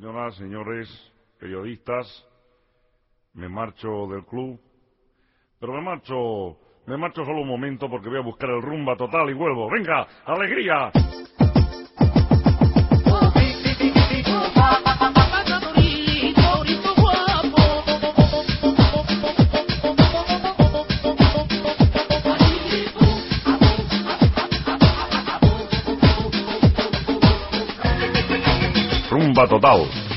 Señoras, señores, periodistas, me marcho del club, pero me marcho, me marcho solo un momento porque voy a buscar el rumba total y vuelvo. ¡Venga, alegría! Bomba Total.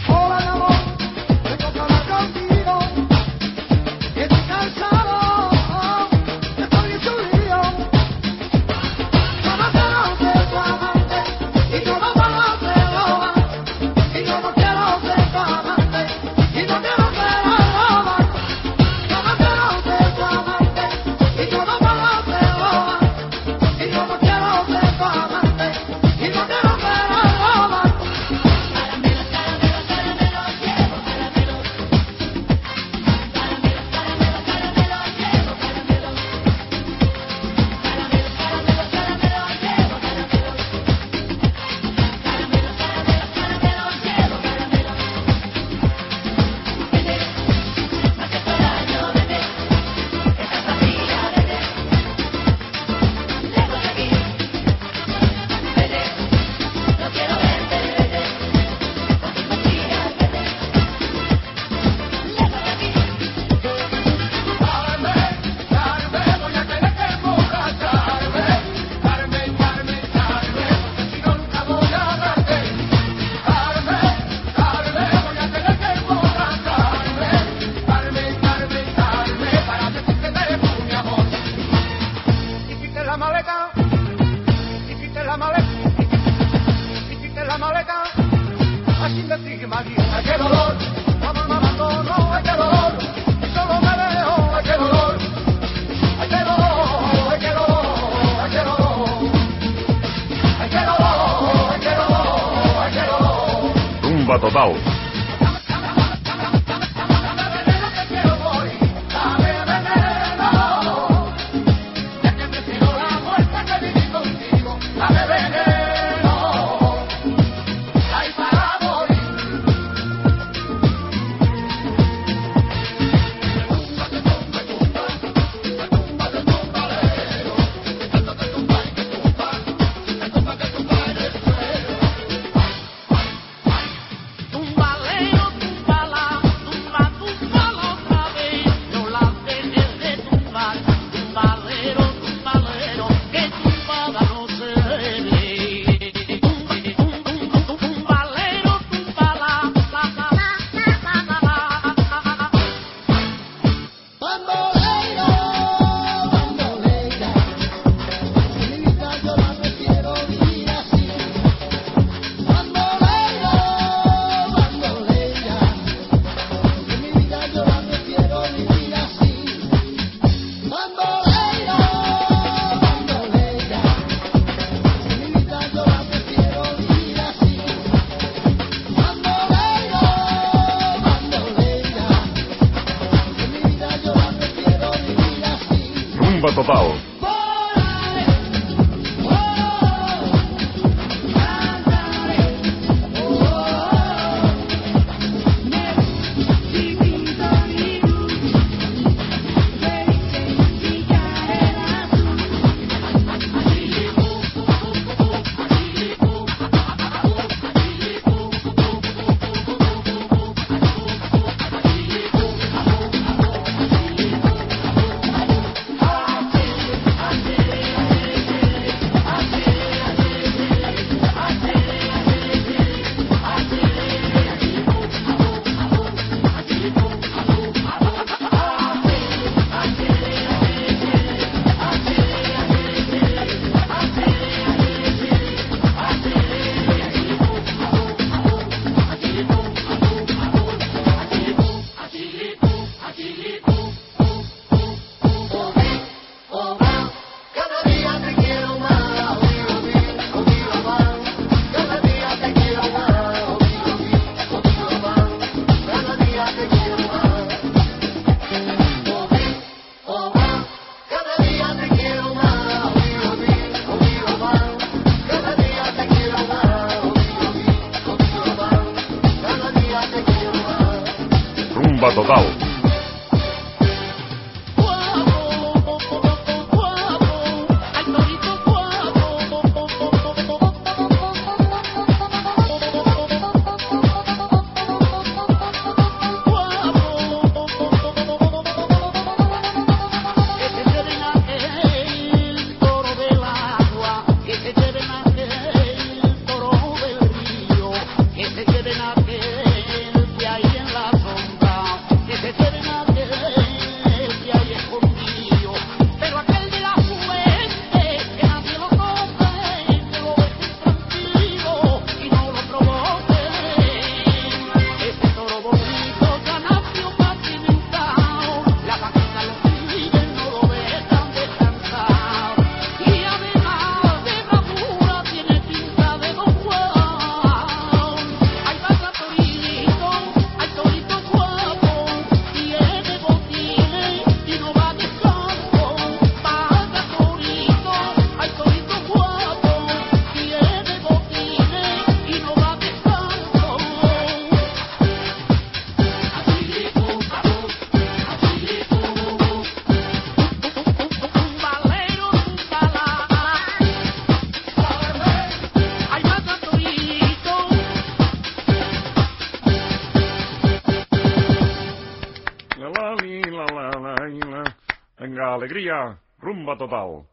alegría, rumba total.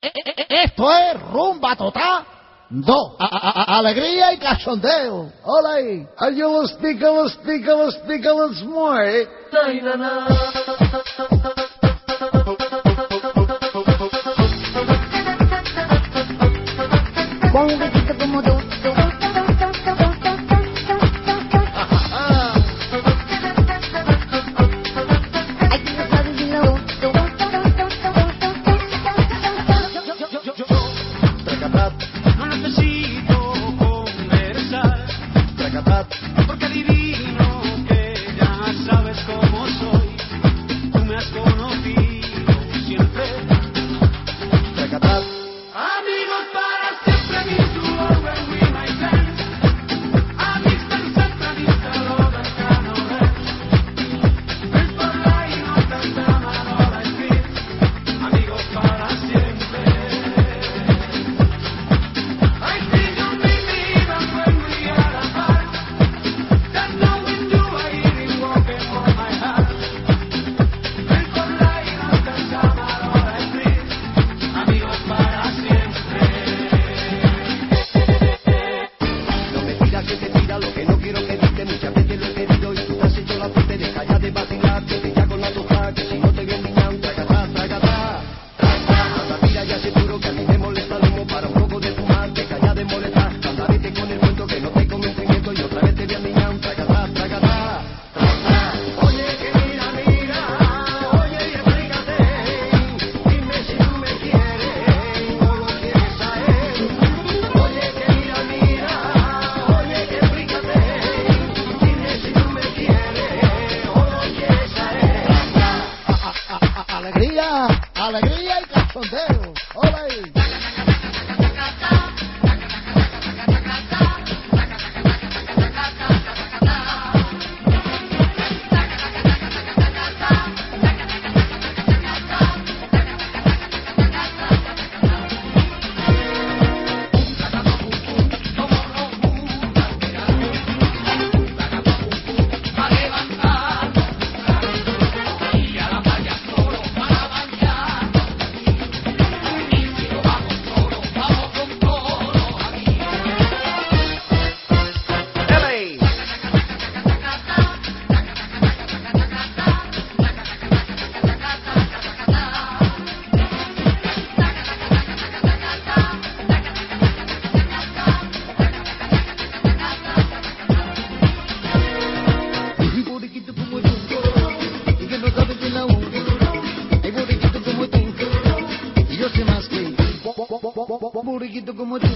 E, e, e, esto es rumba total. Do, a, a, a, alegría y cachondeo. Hola ahí. Ayúdame, explícame, explícame, explícame, como tú.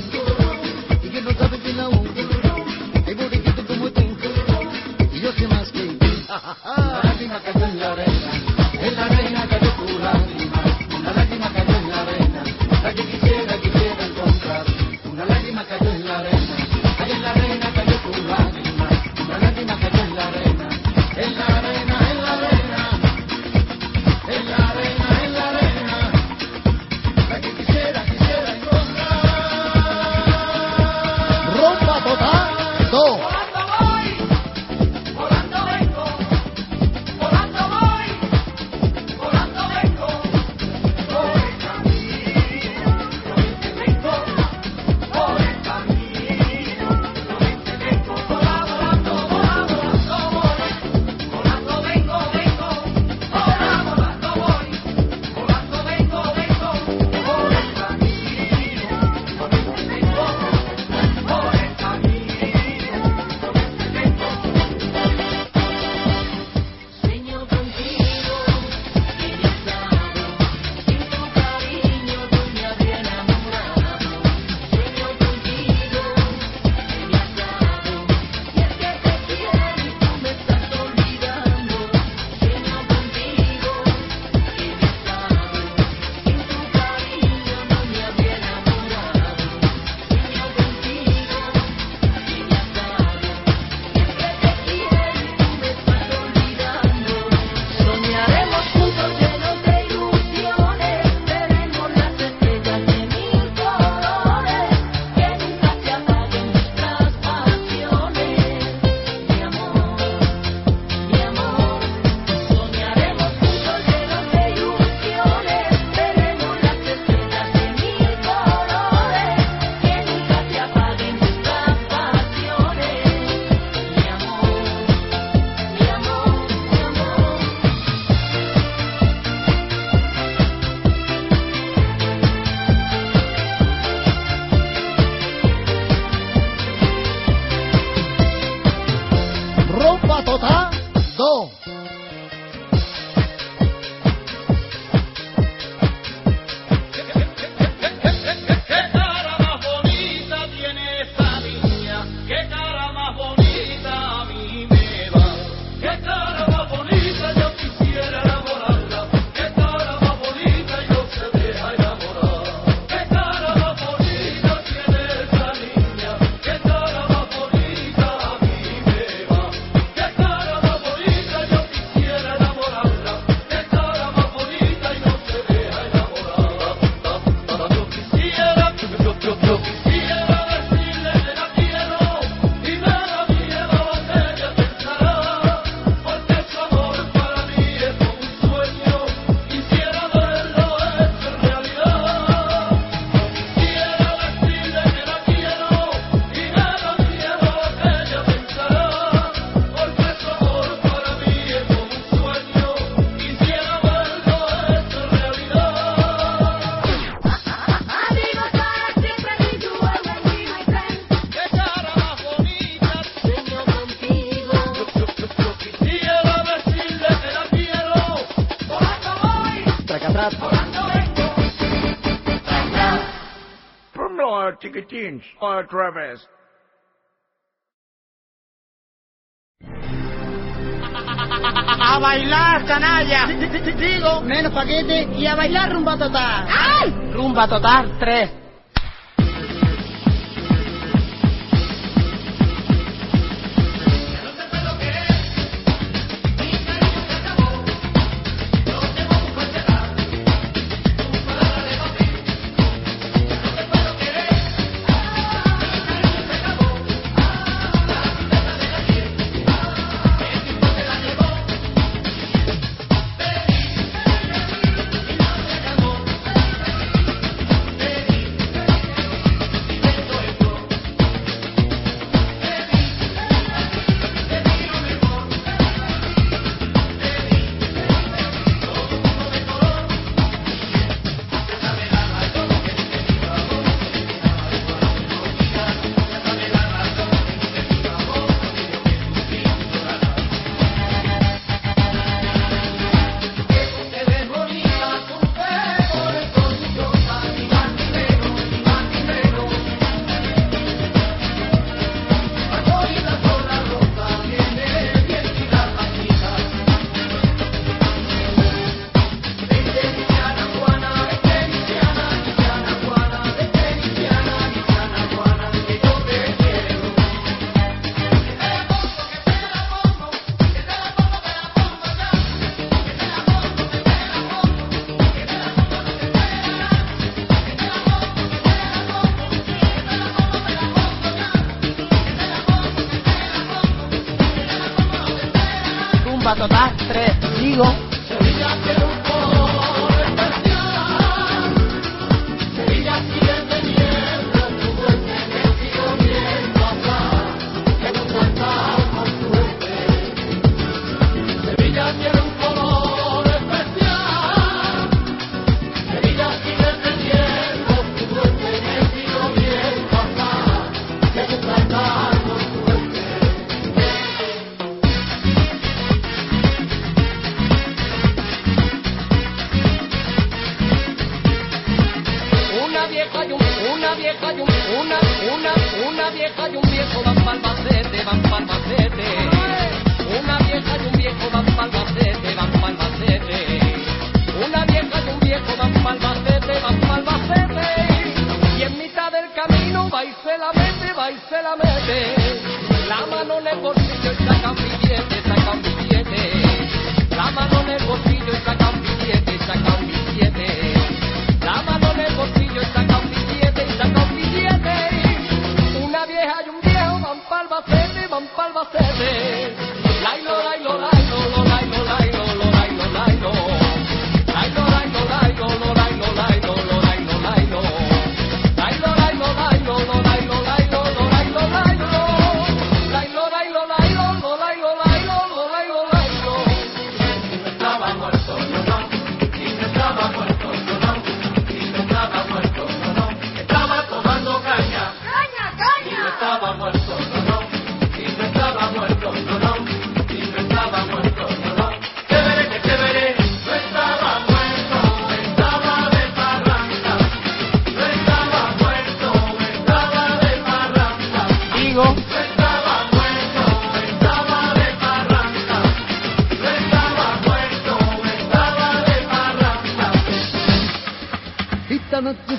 ¡A bailar, canalla! Digo, menos paquete y a bailar rumba total. ¡Ay! Rumba total 3.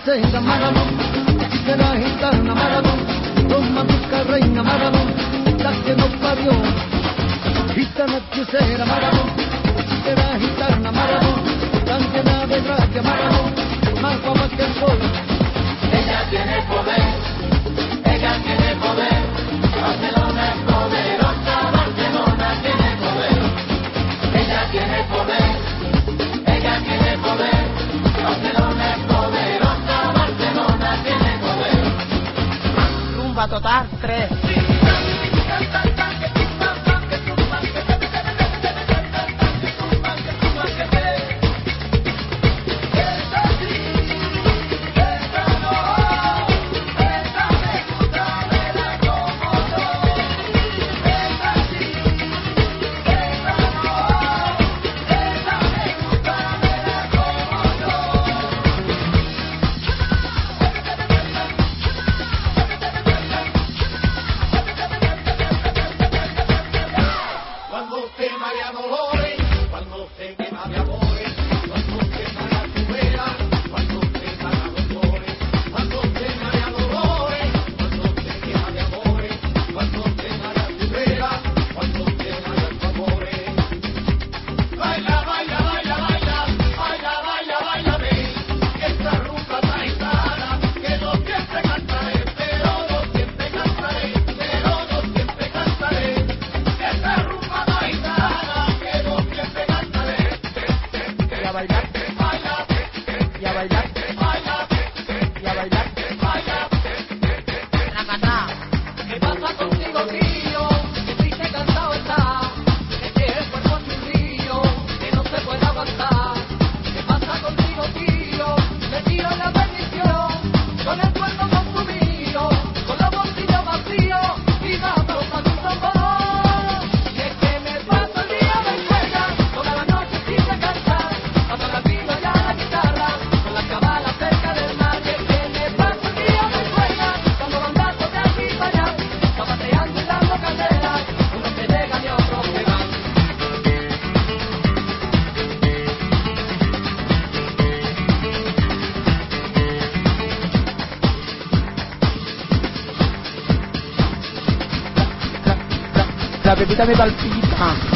say, the matter bevitami palpita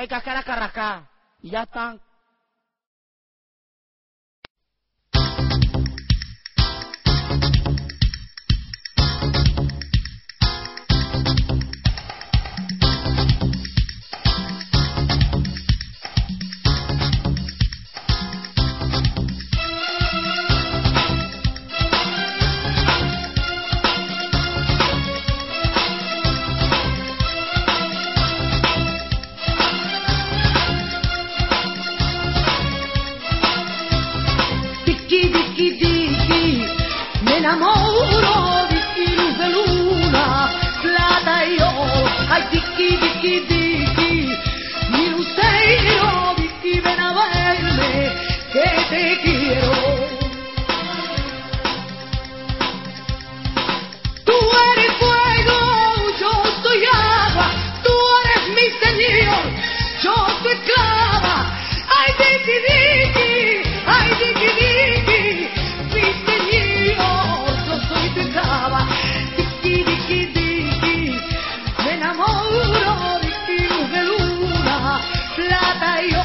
hay cascara carrascá. Y ya están plata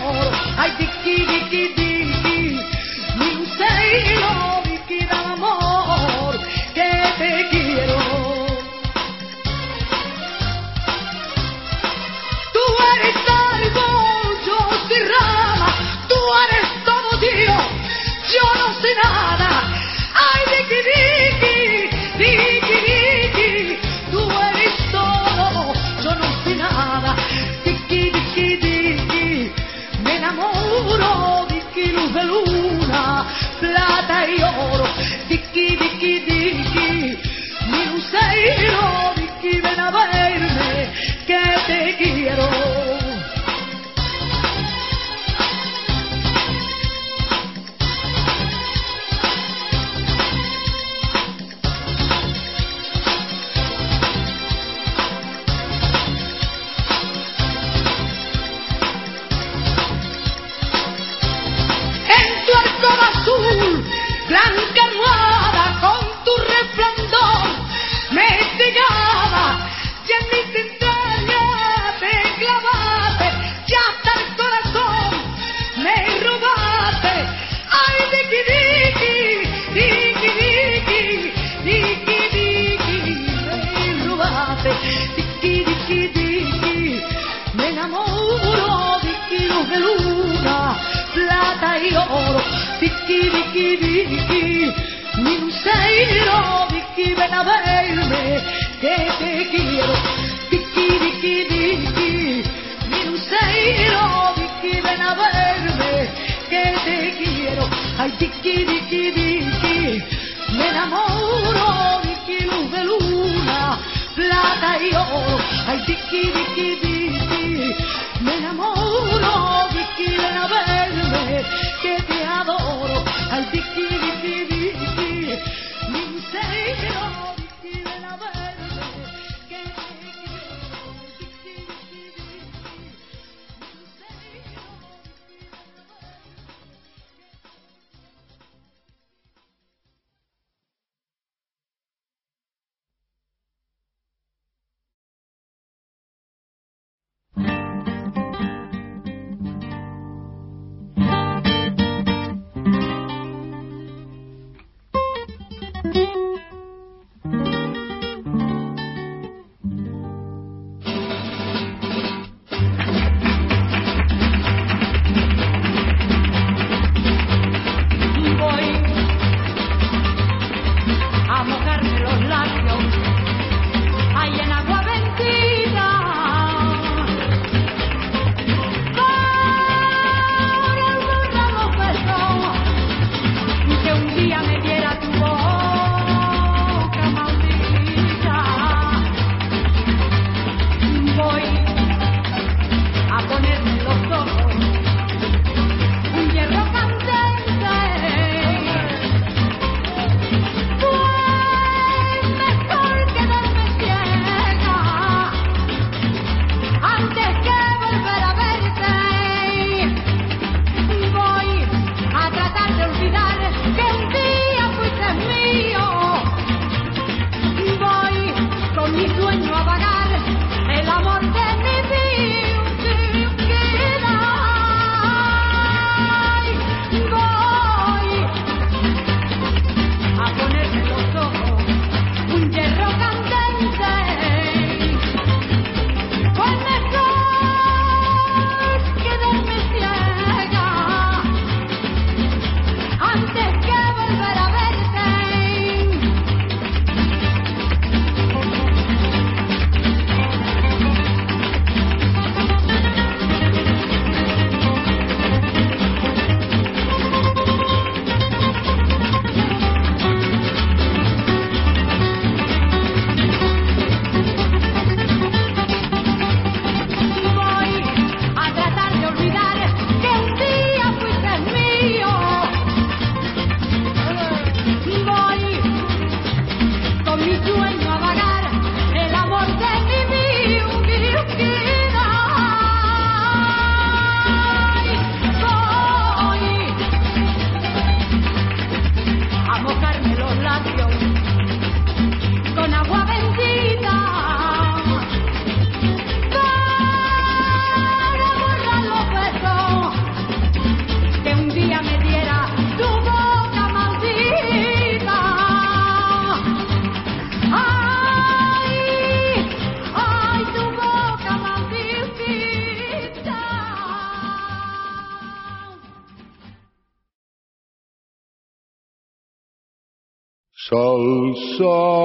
So.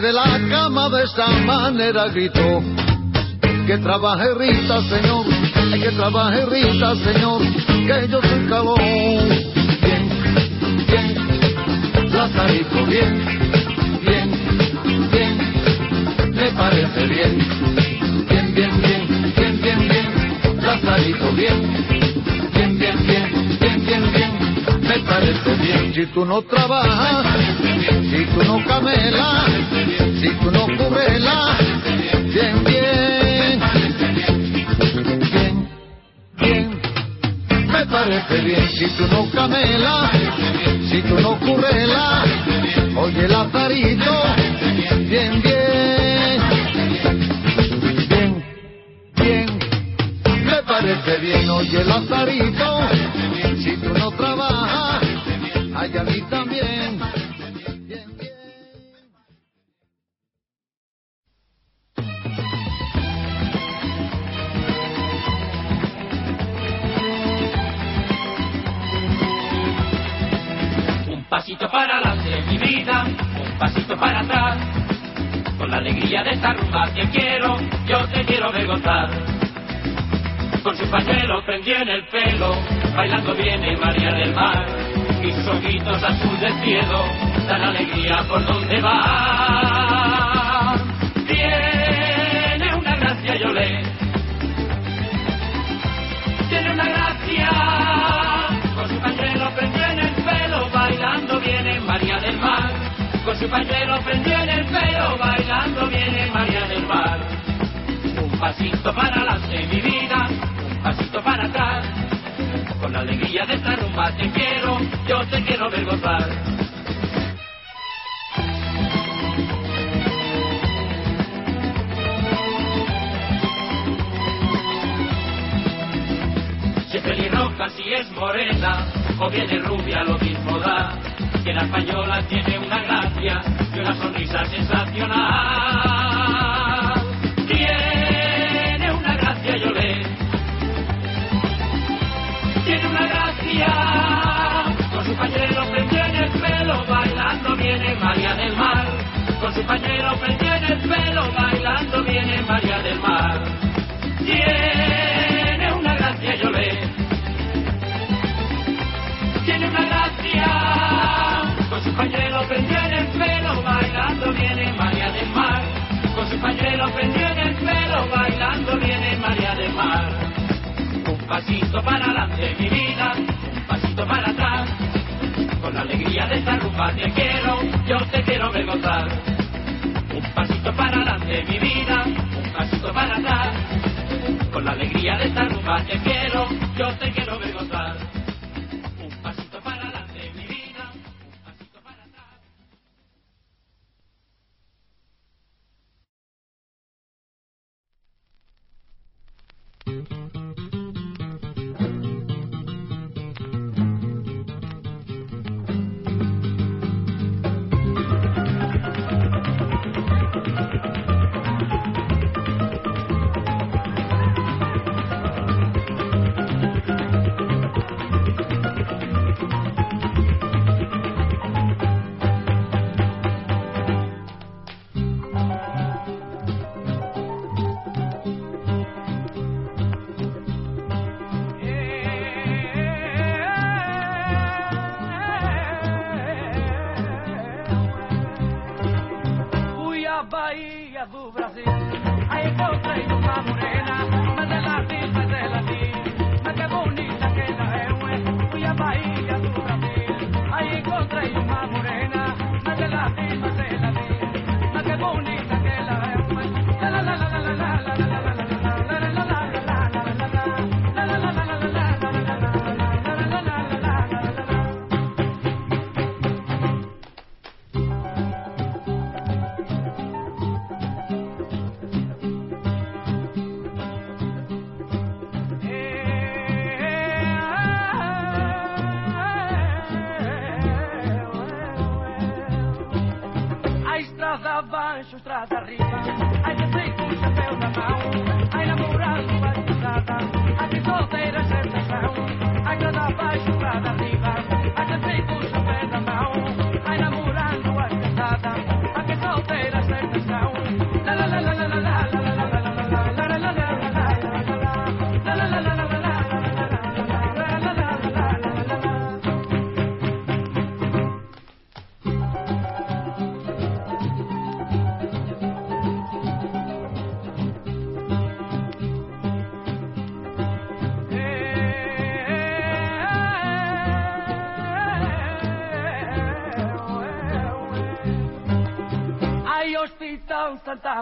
de la cama de esta manera gritó. Que trabaje Rita, señor, que trabaje Rita, señor, que yo soy calor. Bien, bien, Lazarito, bien, bien, bien, me parece bien. Bien, bien, bien, bien, bien, bien, Lazarito, bien, bien, bien, bien, bien, bien, bien, me parece bien. Si tú no trabajas, si tú no camelas,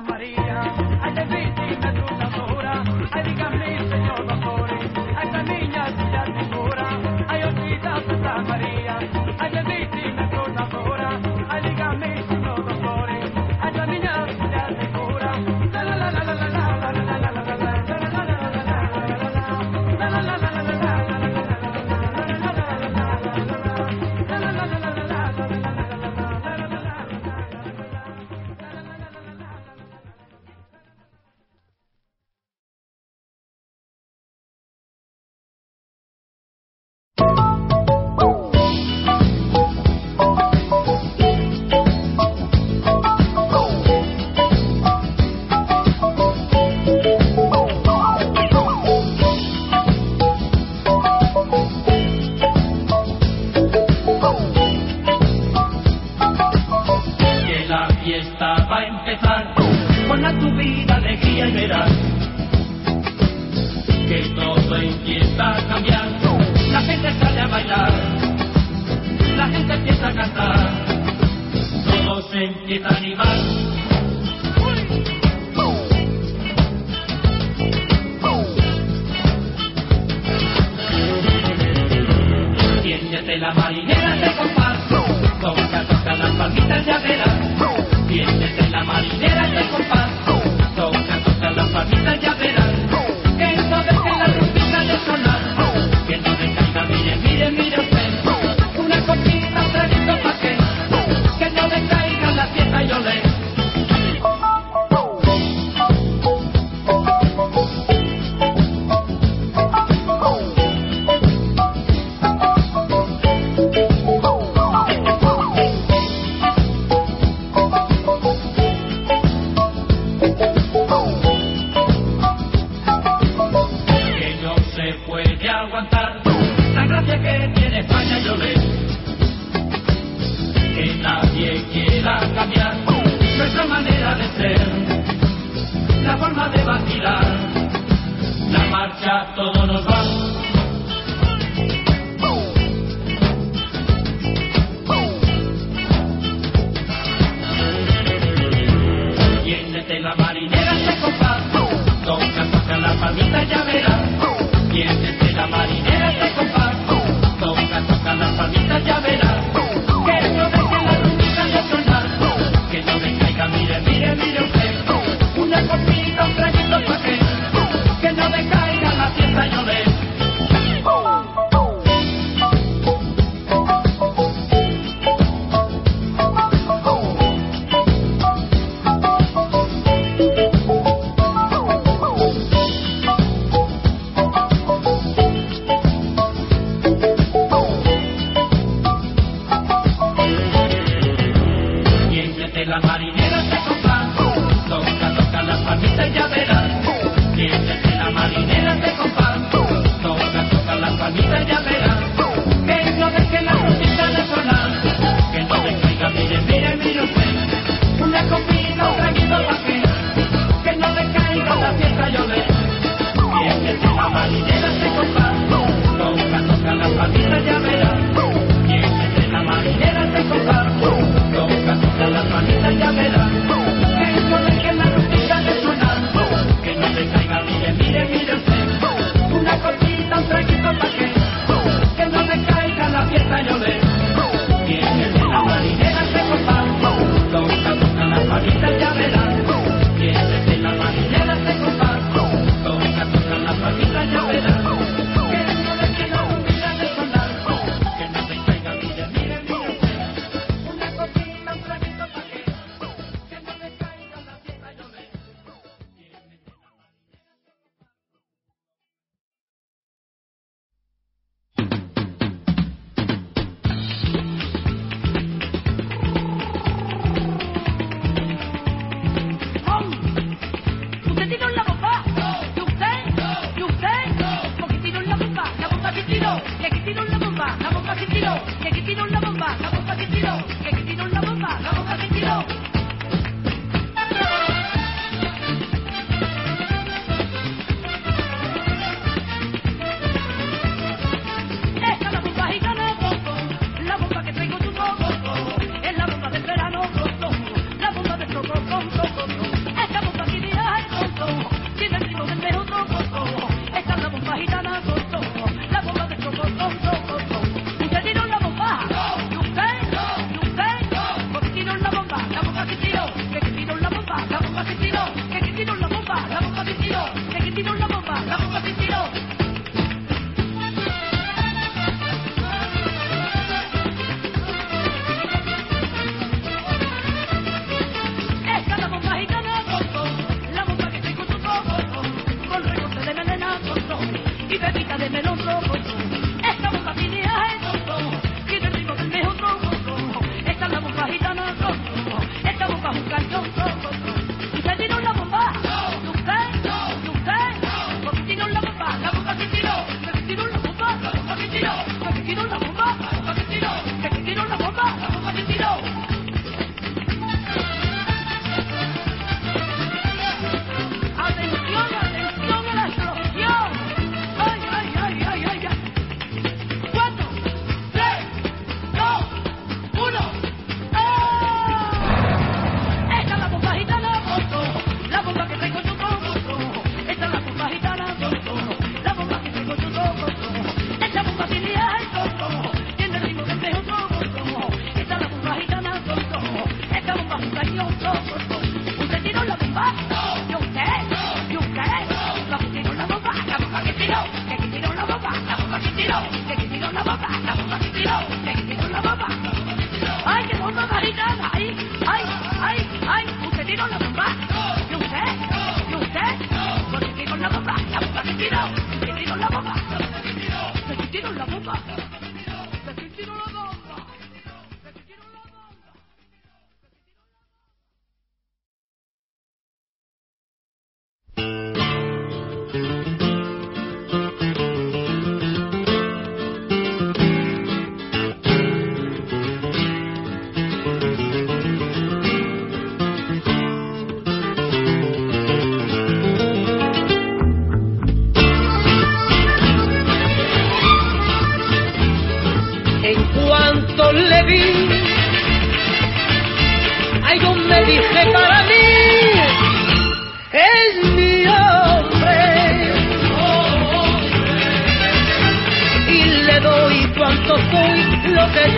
Maria.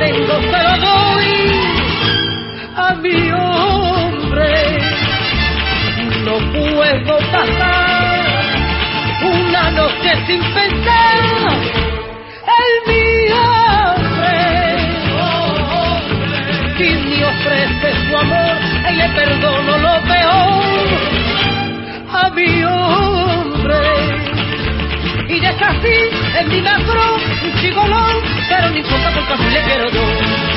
tengo se lo doy a mi hombre. No puedo pasar una noche sin pensar en mi hombre. Si me ofrece su amor, y le perdono lo peor a mi hombre. Y deja así en mi ladrón un chigolón pero no importa porque a mí le quiero yo.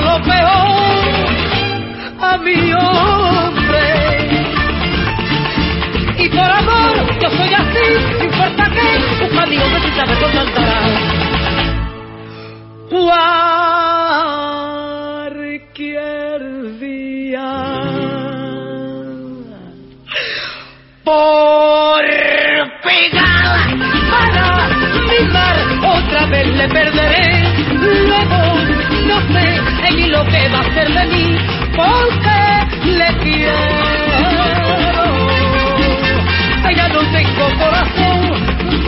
lo peor a mi hombre. Y por amor yo soy así, no importa que un amigo me quita me contentará. Cualquier día. Por pegada para mi mar, otra vez le perderé luego no sé ni lo que va a hacer de mí, porque le quiero. Ya no tengo corazón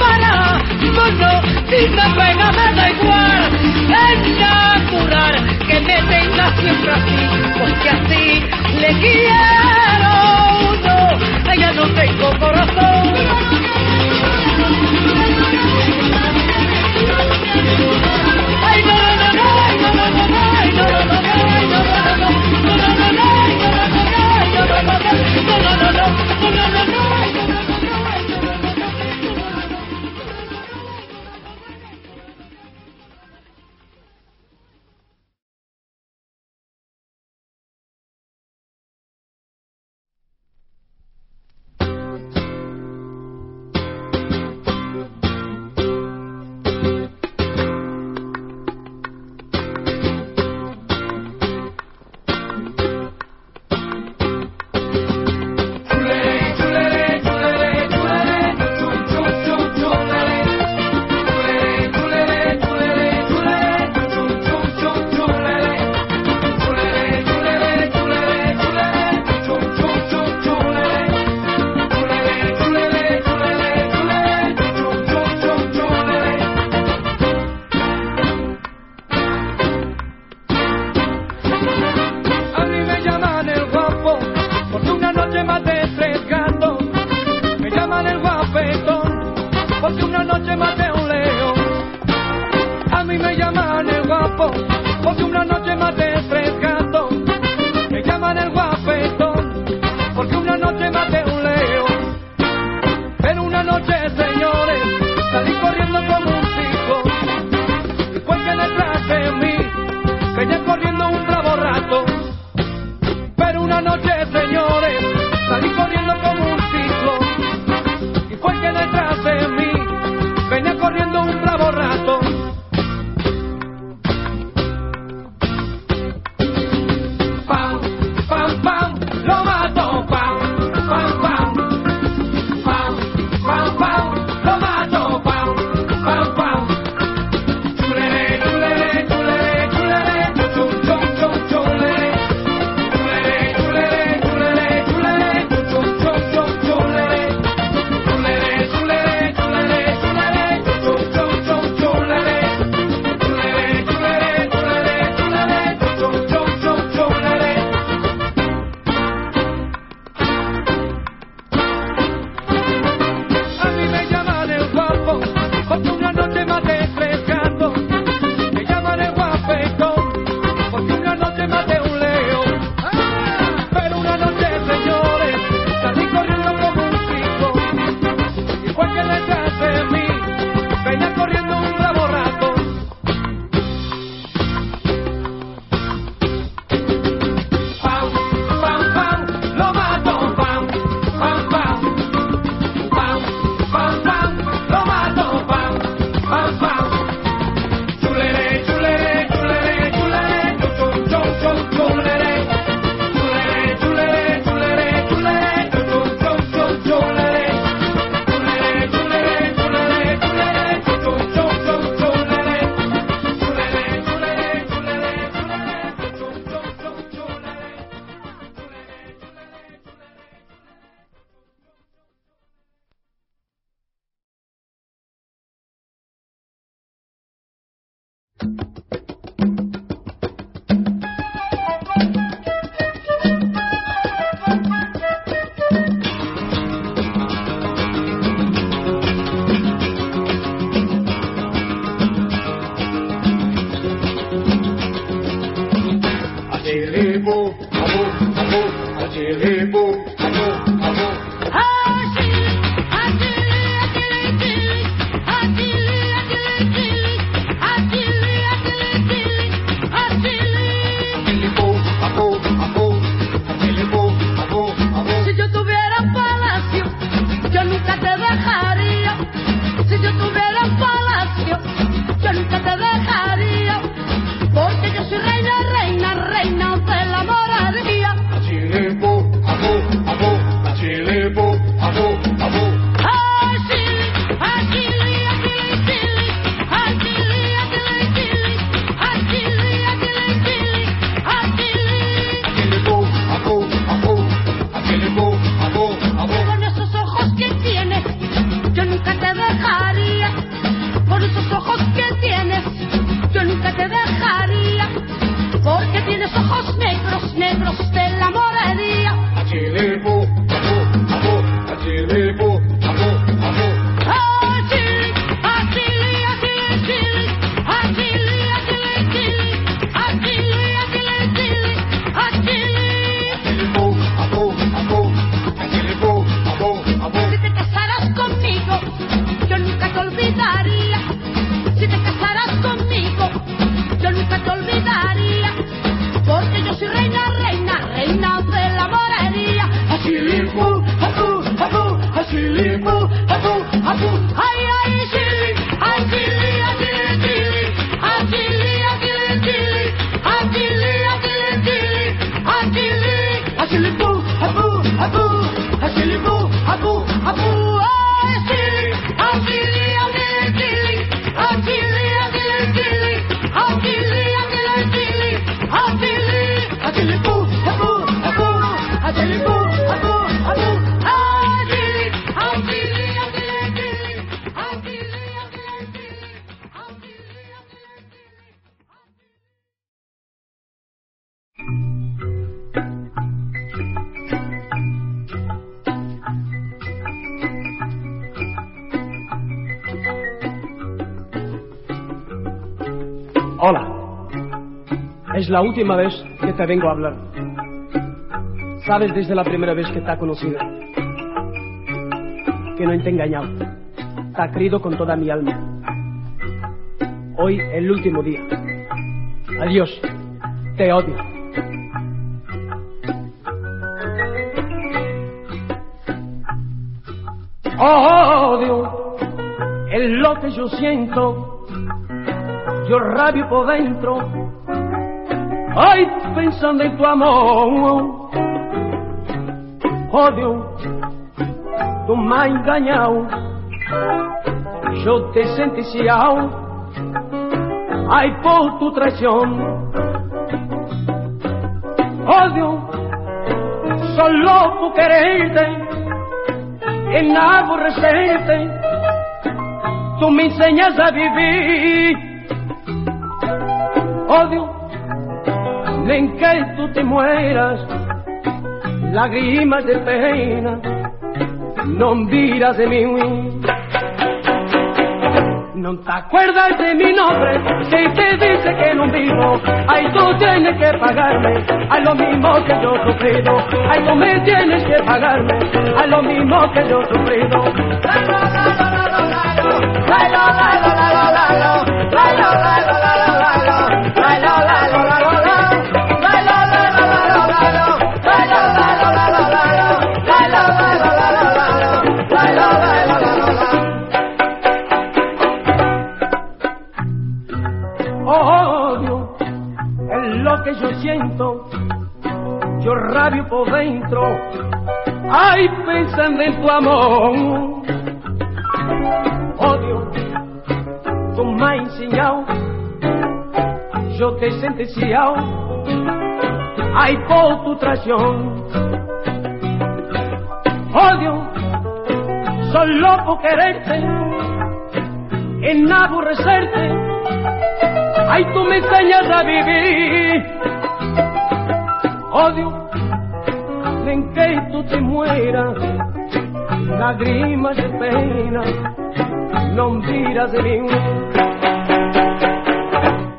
para mono, si me pega me da igual. Es natural que me tenga siempre así, porque así le quiero. No, ya no tengo corazón. Ay, no, no, no, no no, no, no, no, no, la última vez que te vengo a hablar. Sabes desde la primera vez que te ha conocido que no te he engañado. Te ha querido con toda mi alma. Hoy el último día. Adiós. Te odio. Odio es lo que yo siento yo rabio por dentro, Ai, pensando em tua mão Ódio do mar enganhão Chutei sentencial Ai, por tu traição Ódio Sou louco querente En algo recente Tu me ensinas a viver, Ódio en que tú te mueras, lágrimas de pena, no miras de mí. No te acuerdas de mi nombre, si te dice que no vivo, ay tú tienes que pagarme, a lo mismo que yo sufrido, ay tú me tienes que pagarme, a lo mismo que yo sufrido. Tu amor, odio, tú me has enseñado, yo te he sentenciado, ay por tu traición, odio, solo por quererte, en aborrecerte, Ay, tú me enseñas a vivir. Odio en que tú te mueras, lágrimas de pena, no miras de mí.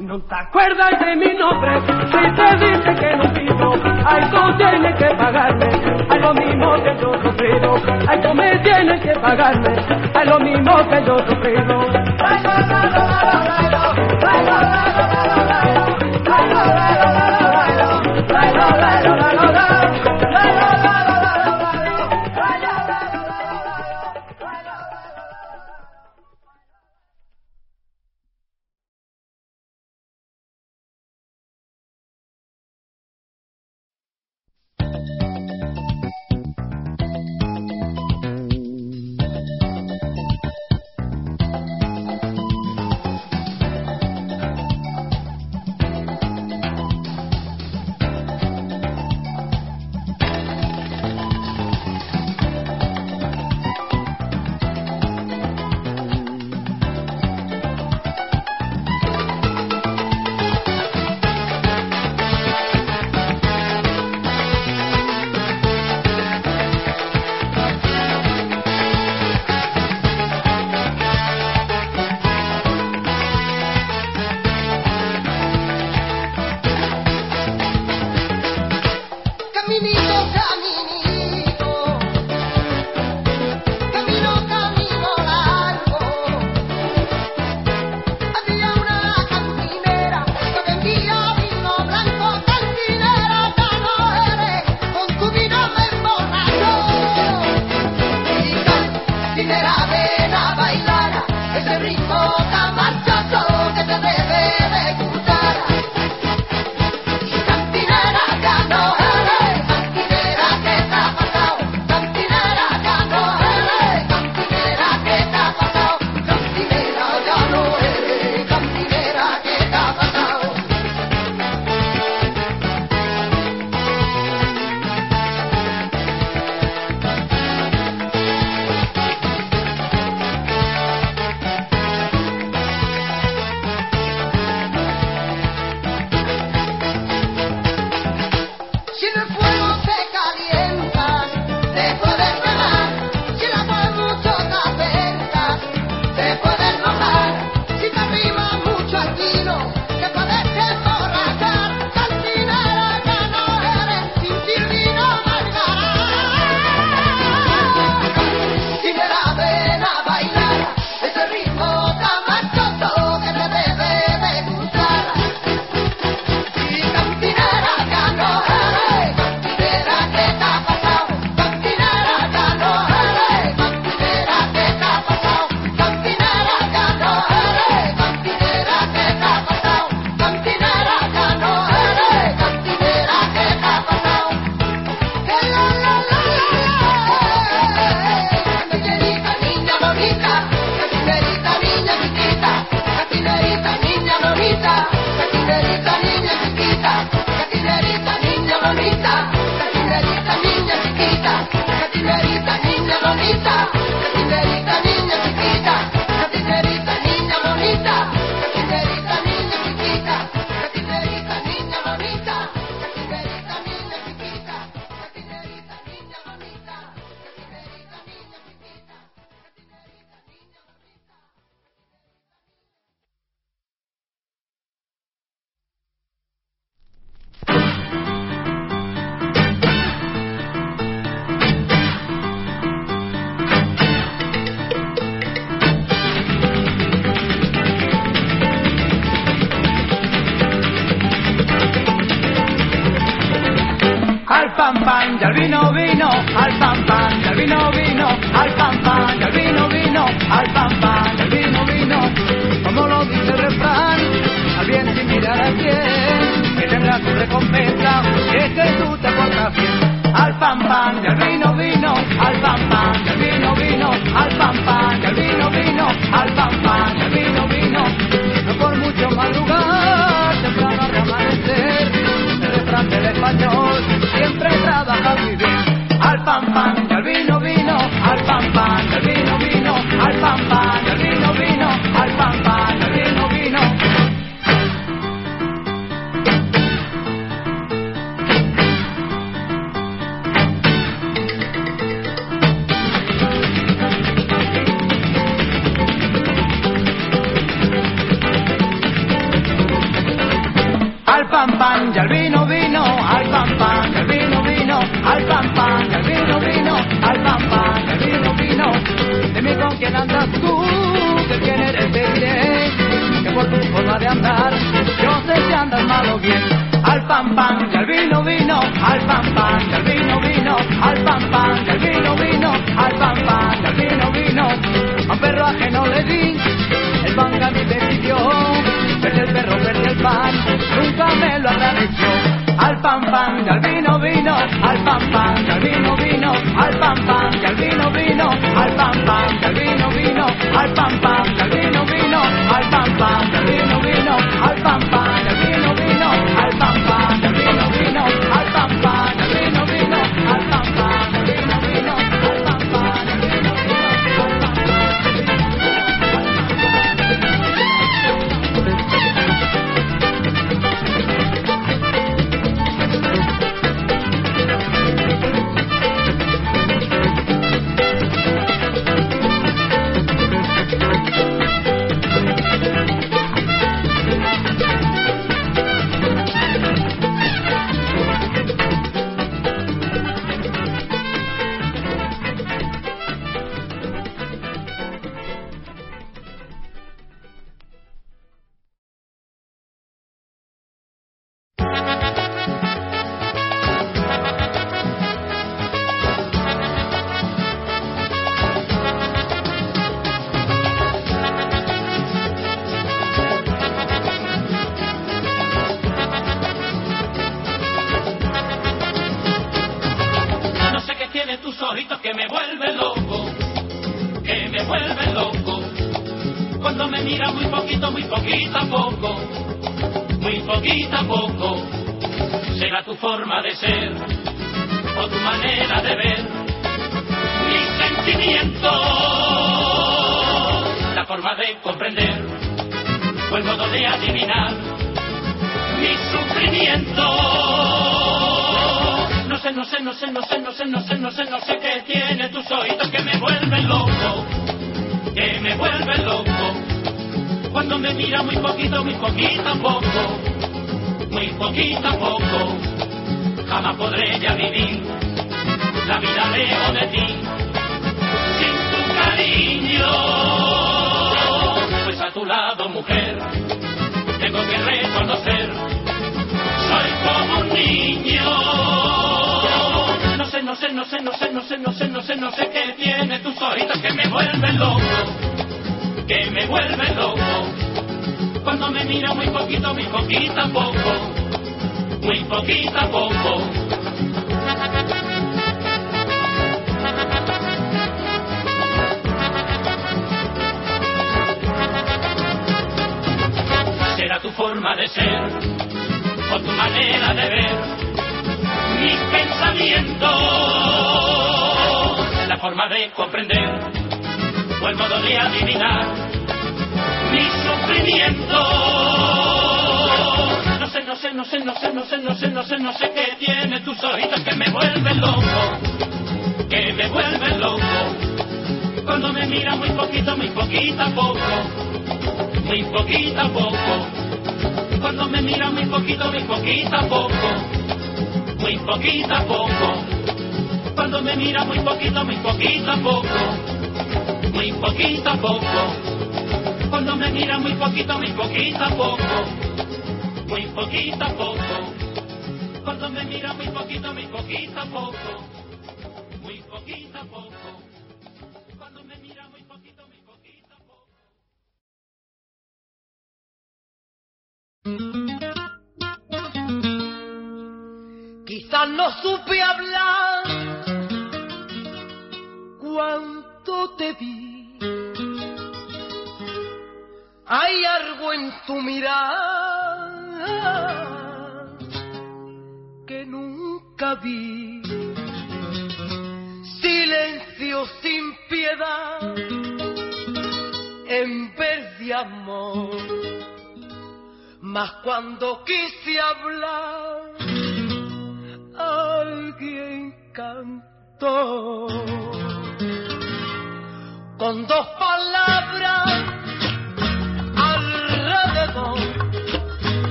No te acuerdas de mi nombre, si te dice que no vivo, ay, tú tienes que pagarme, ay, lo mismo que yo sufrido, ay, tú me tienes que pagarme, ay, lo mismo que yo sufrido.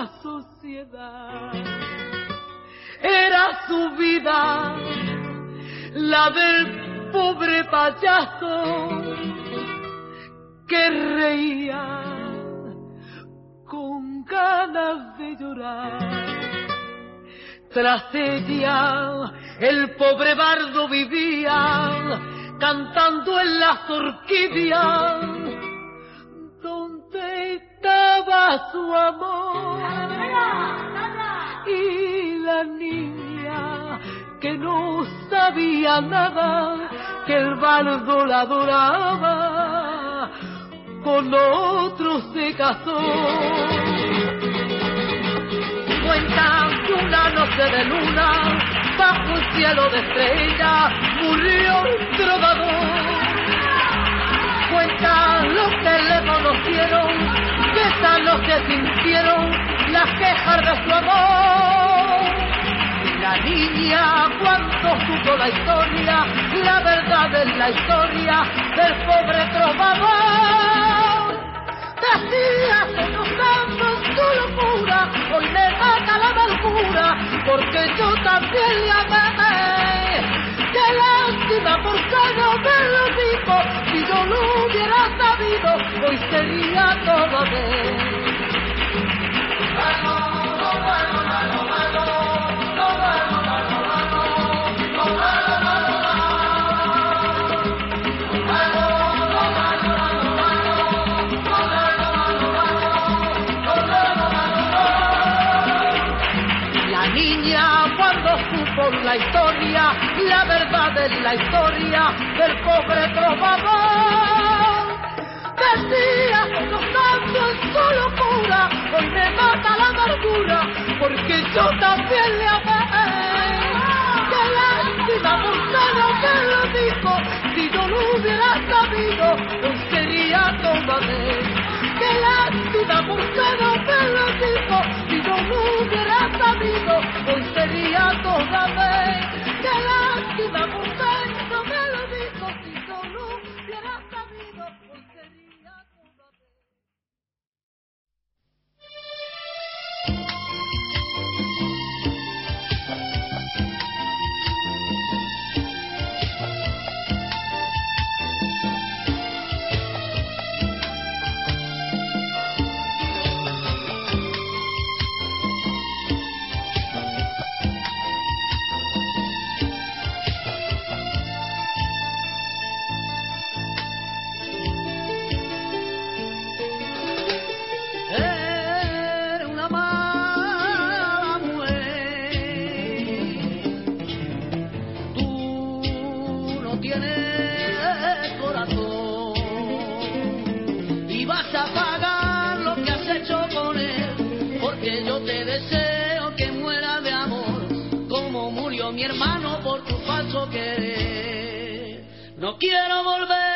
La sociedad. Era su vida la del pobre payaso que reía con ganas de llorar. Tras ella el pobre bardo vivía cantando en las orquídeas su amor. Y la niña que no sabía nada que el bardo la adoraba con otro se casó. Cuentan que una noche de luna, bajo un cielo de estrellas, murió un trovador. Cuentan los conocieron, que esa noche sintieron las quejas de su amor. La niña cuando supo la historia, la verdad es la historia del pobre trovador. Decía que no estamos su locura, hoy me mata la amargura, porque yo también le amé. Lástima porque no me lo si yo hubiera sabido, hoy sería todo de La es la historia del pobre trovador. Decía gozando en su locura, hoy me mata la amargura, porque yo también le amé. Qué lástima porque no me lo dijo, si lo hubiera sabido, hoy sería toda vez. Qué lástima porque no me lo dijo, si yo lo hubiera sabido, hoy sería toda. Qué lástima porque No quiero volver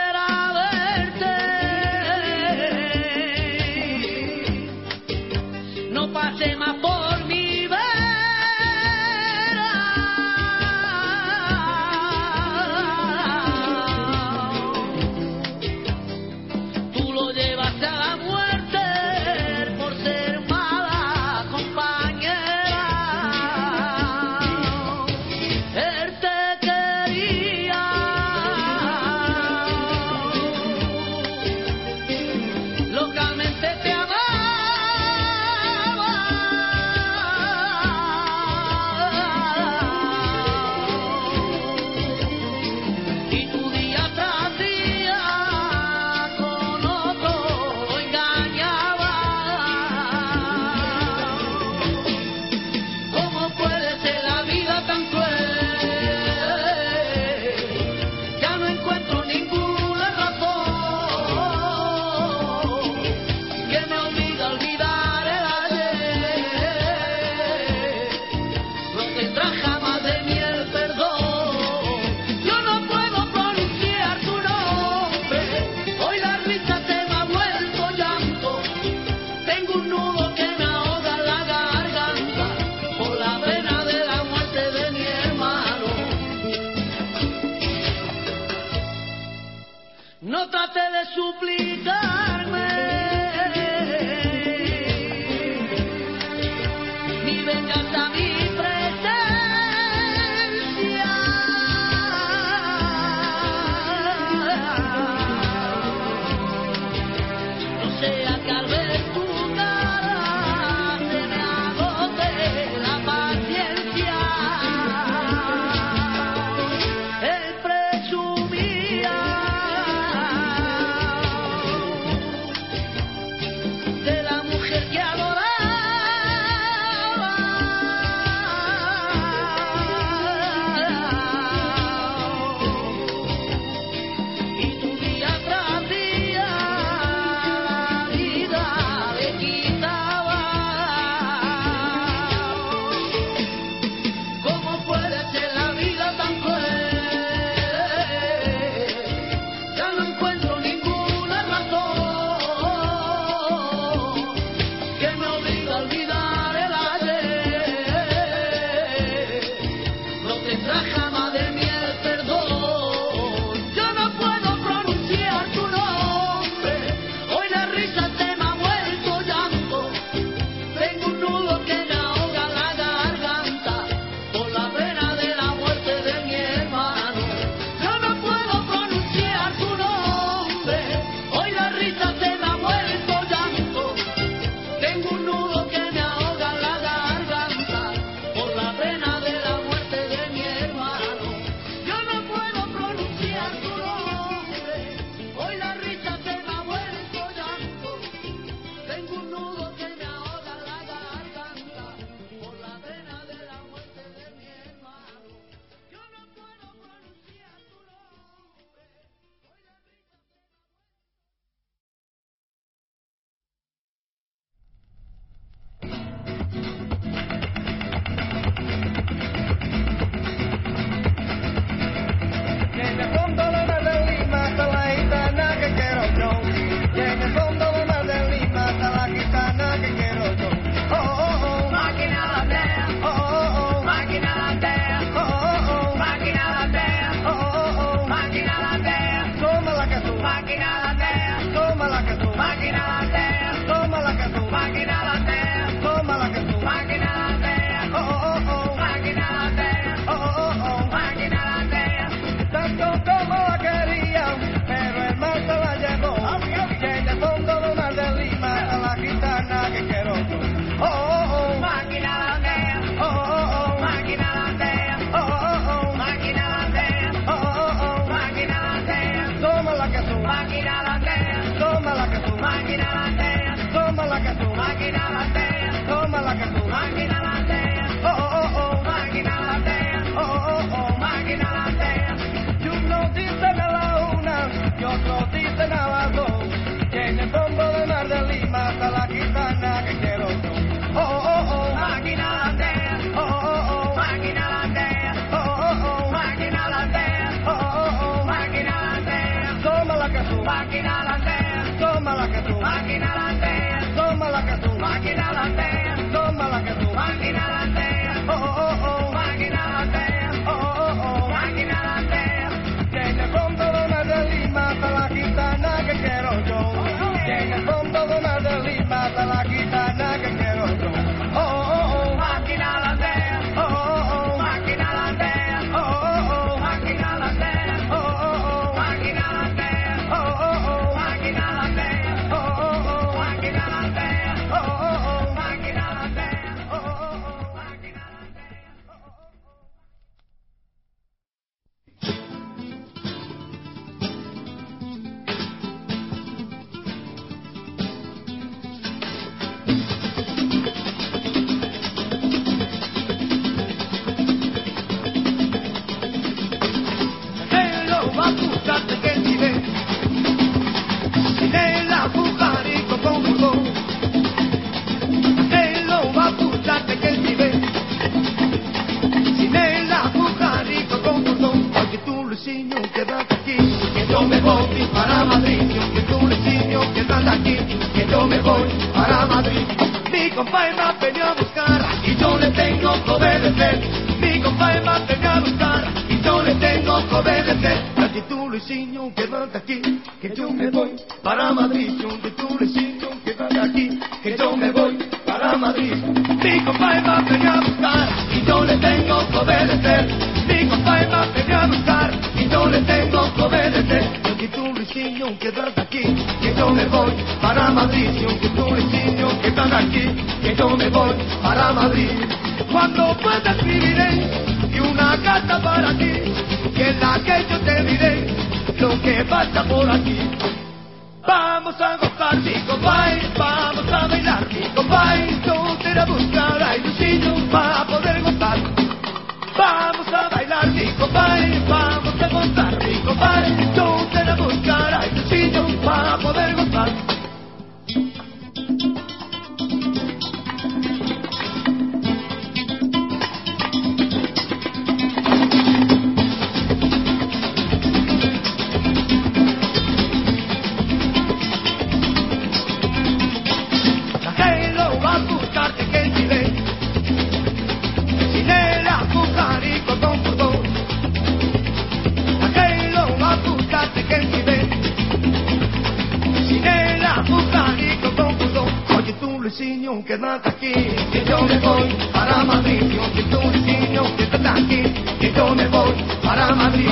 Luisinho, quédate aquí, que yo me voy para Madrid. Dioncito Luisinho, quédate aquí, que yo me voy para Madrid.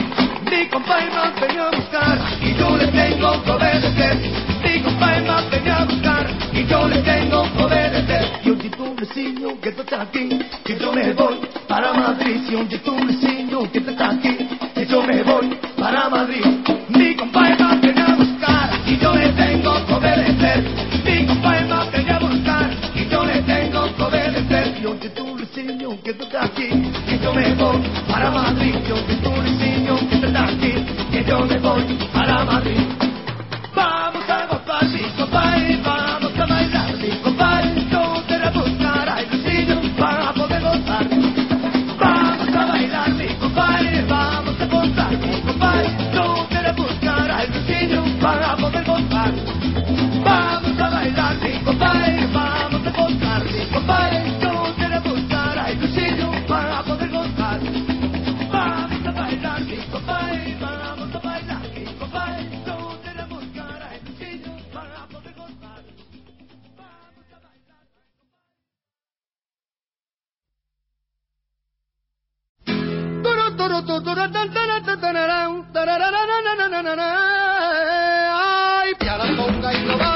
Mi compañero venía a buscar y yo le tengo que obedecer. Mi compañero venía a buscar y yo le tengo que obedecer. Dioncito Luisinho, quédate aquí, que yo me voy para Madrid. Dioncito Luisinho, quédate aquí, que yo me voy para Madrid. Mi compañero que tú estás aquí, que yo me voy para Madrid, yo que tú eres niño, que tú estás aquí, que yo me voy para Madrid. Ay, piaratonga y no va.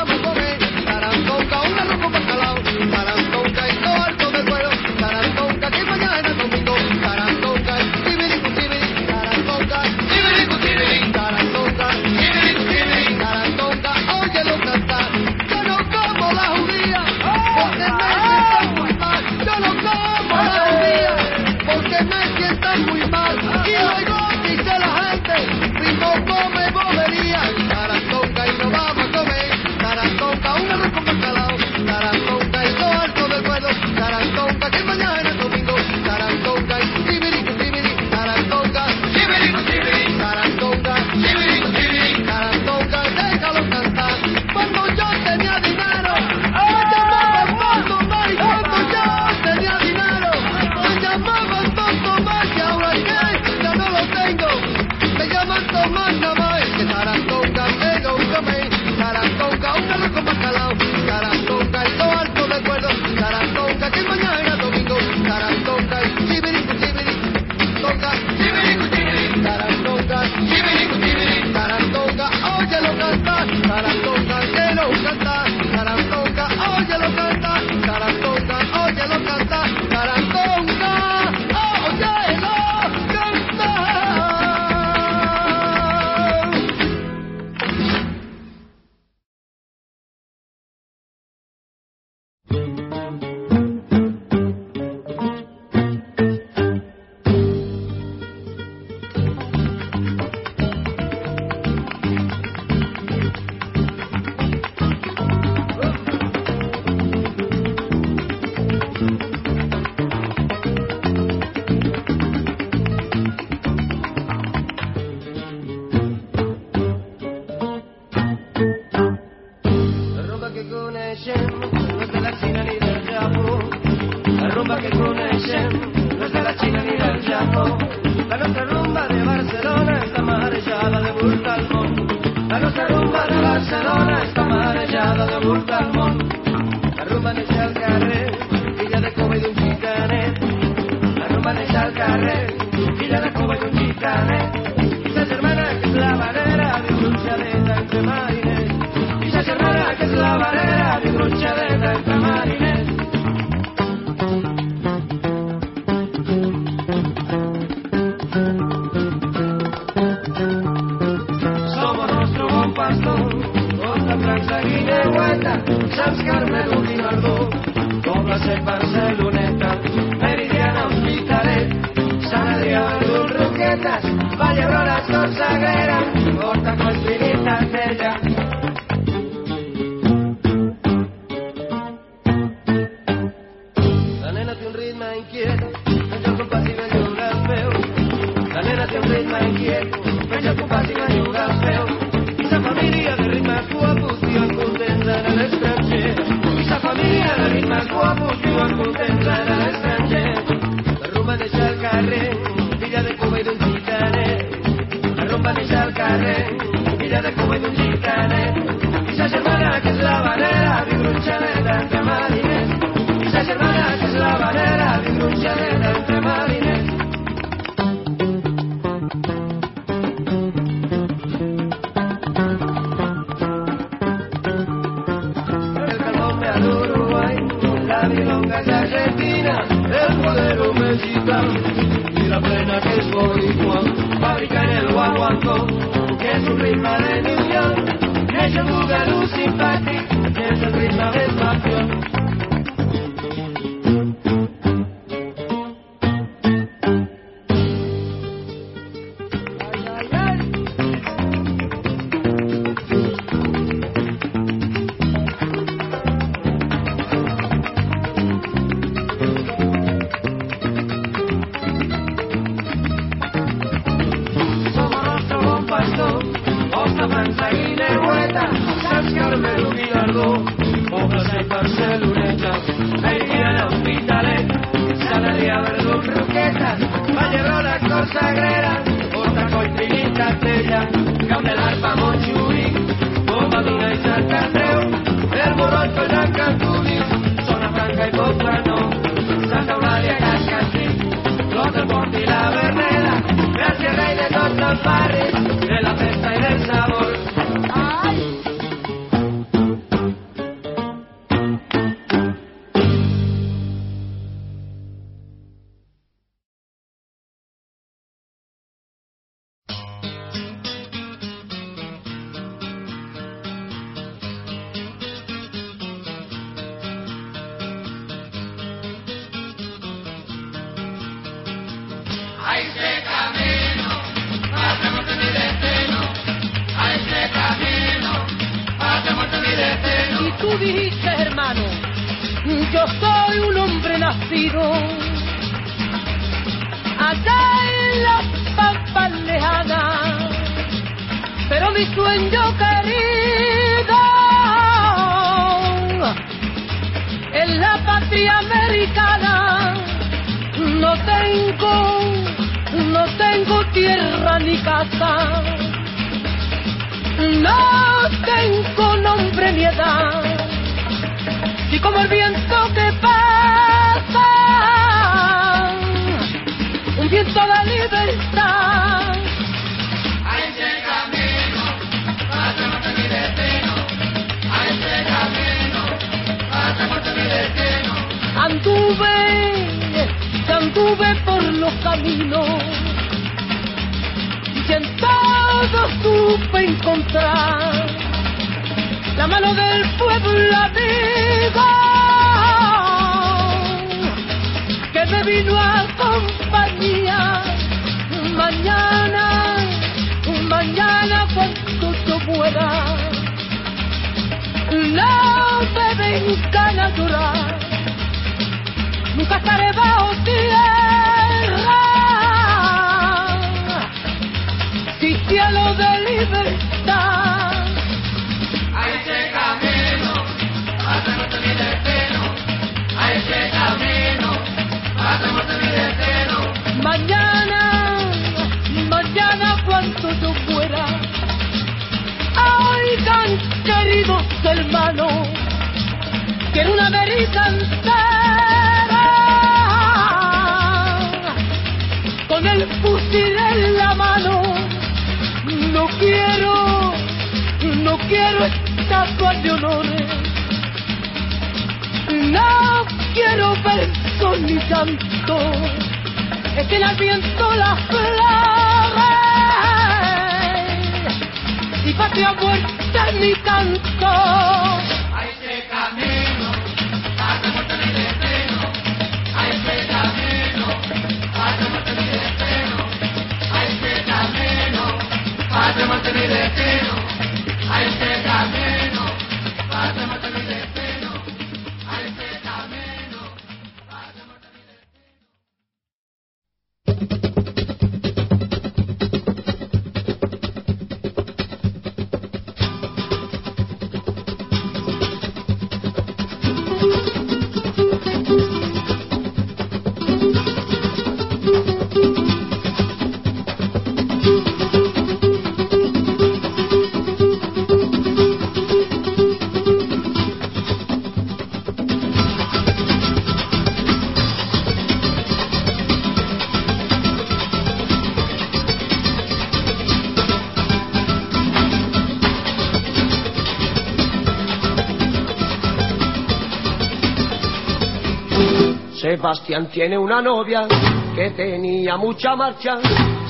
Sebastián tiene una novia que tenía mucha marcha.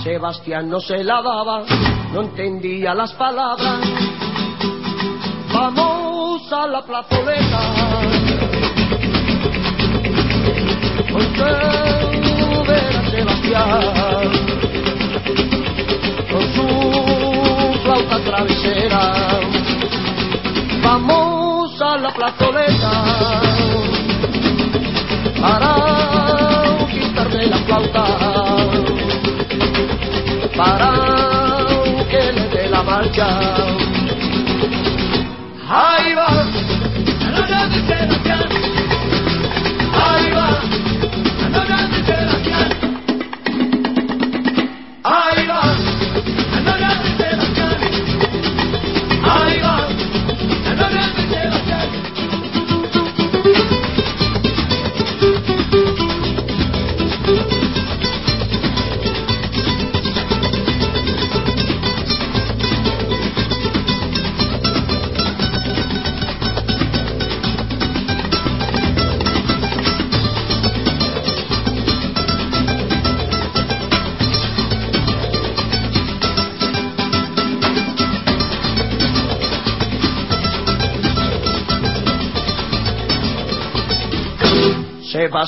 Sebastián no se lavaba, no entendía las palabras. Vamos a la plazoleta. Porque ver a Sebastián con su flauta travesera. Vamos a la plazoleta para quitarme la flauta, para que le dé la marcha. Ahí va, la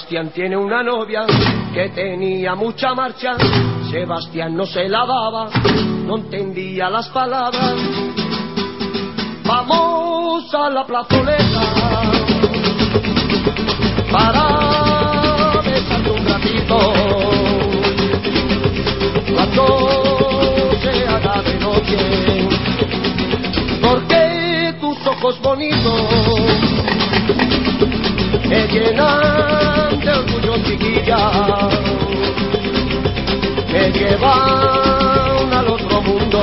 Sebastián tiene una novia que tenía mucha marcha. Sebastián no se lavaba, no entendía las palabras. Vamos a la plazoleta para besarte un ratito. Cuando se haga de noche, porque tus ojos bonitos me llenan de orgullo chiquilla, me llevan al otro mundo.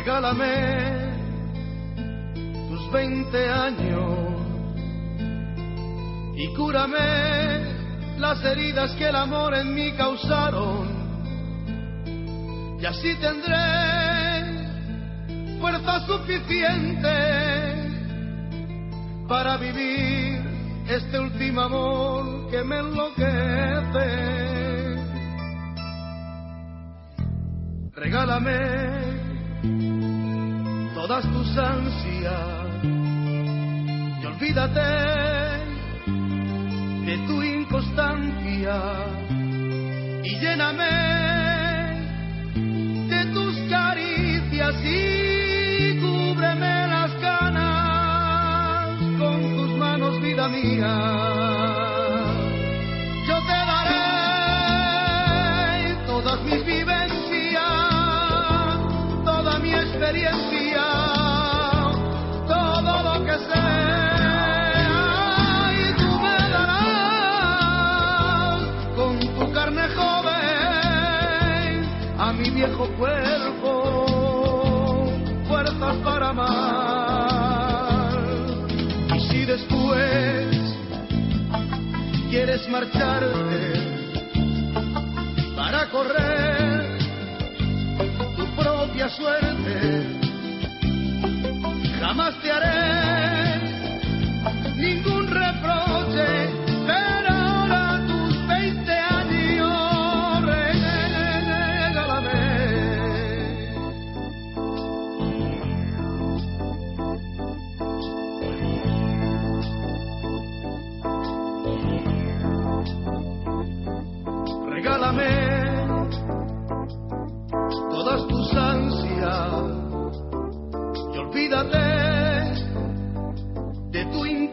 Regálame tus 20 años y cúrame las heridas que el amor en mí causaron. Y así tendré fuerza suficiente para vivir este último amor que me enloquece. Regálame todas tus ansias y olvídate de tu inconstancia y lléname de tus caricias y cúbreme las canas con tus manos, vida mía. Yo te daré todas mis vivencias, toda mi experiencia, viejo cuerpo fuerzas para amar. Y si después quieres marcharte para correr tu propia suerte, jamás te haré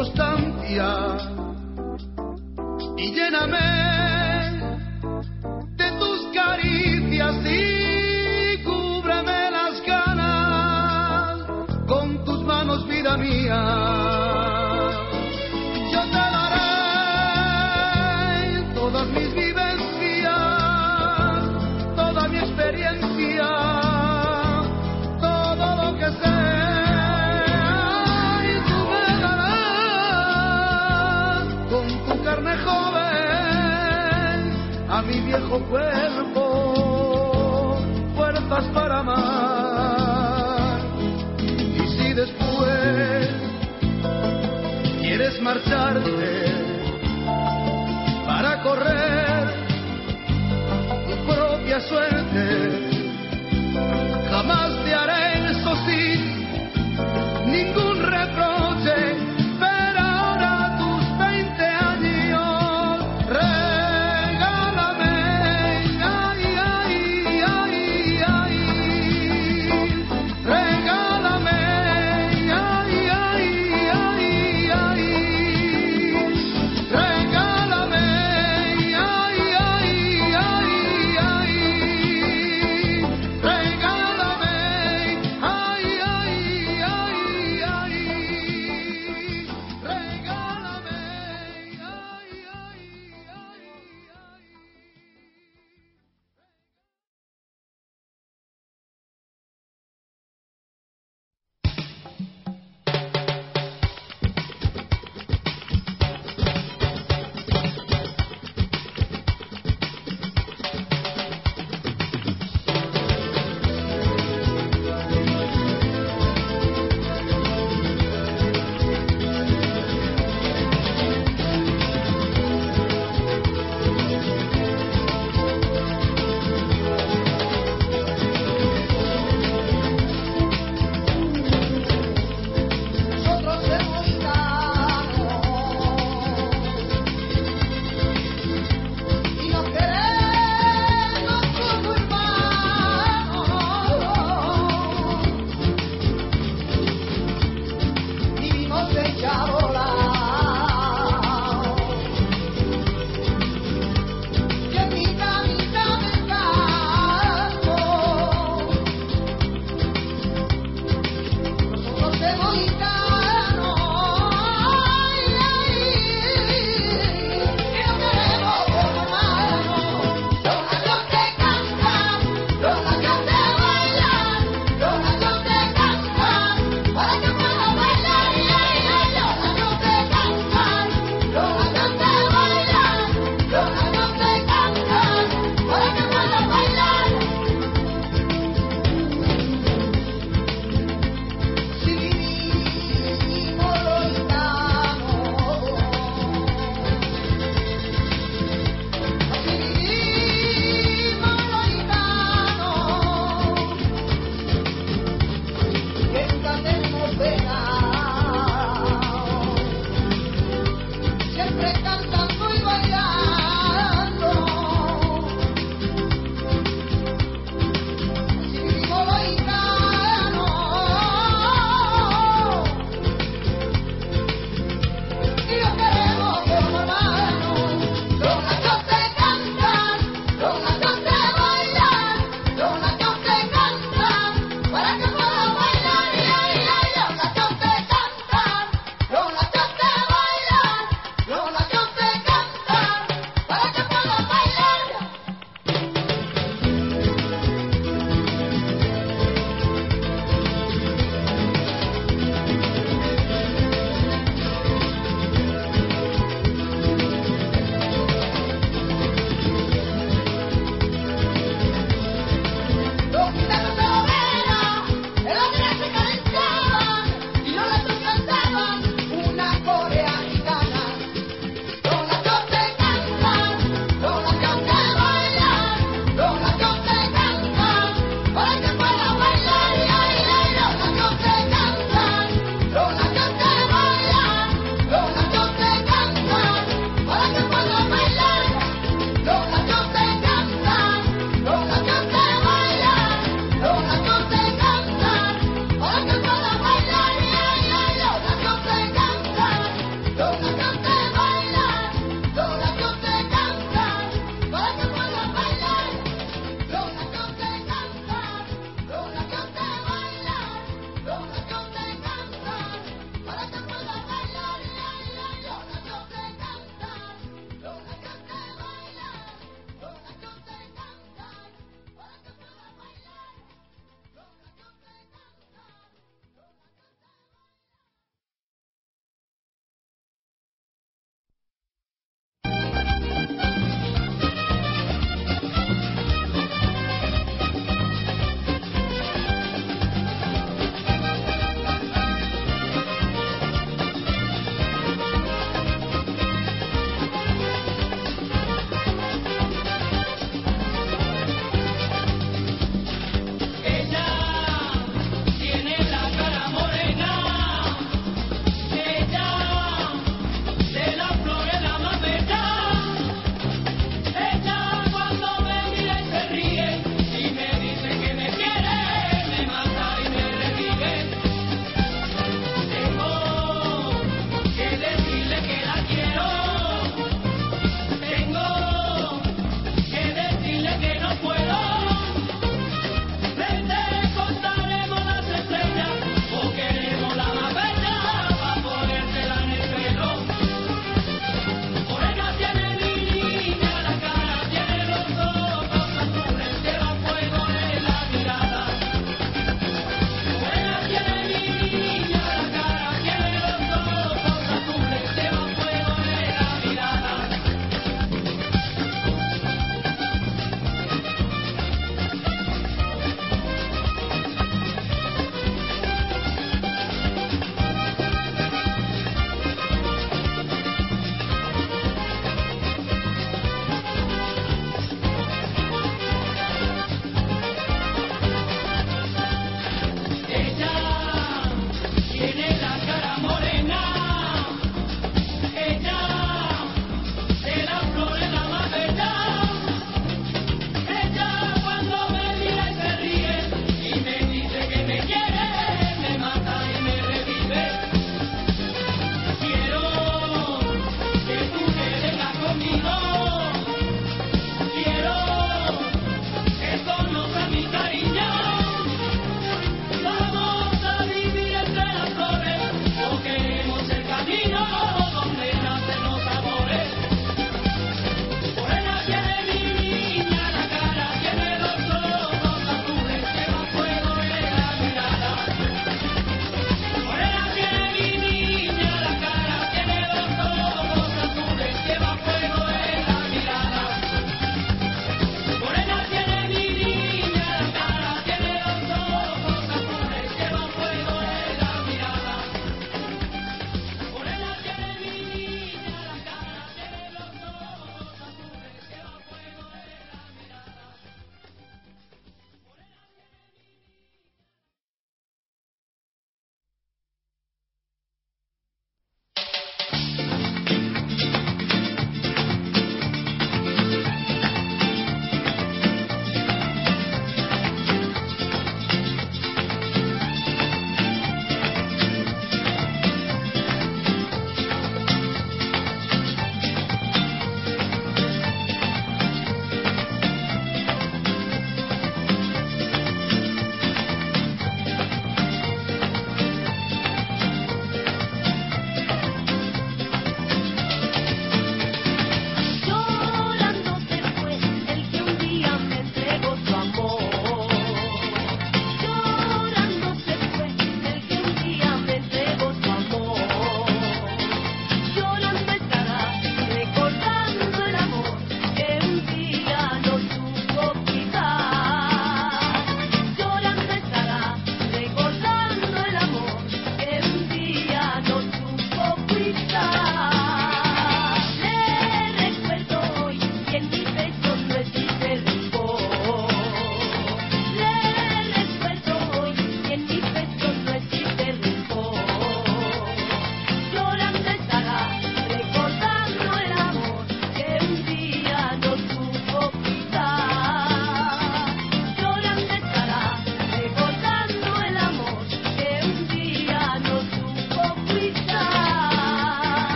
constancia y lléname. Viejo cuerpo fuerzas para amar. Y si después quieres marcharte para correr tu propia suerte, jamás te haré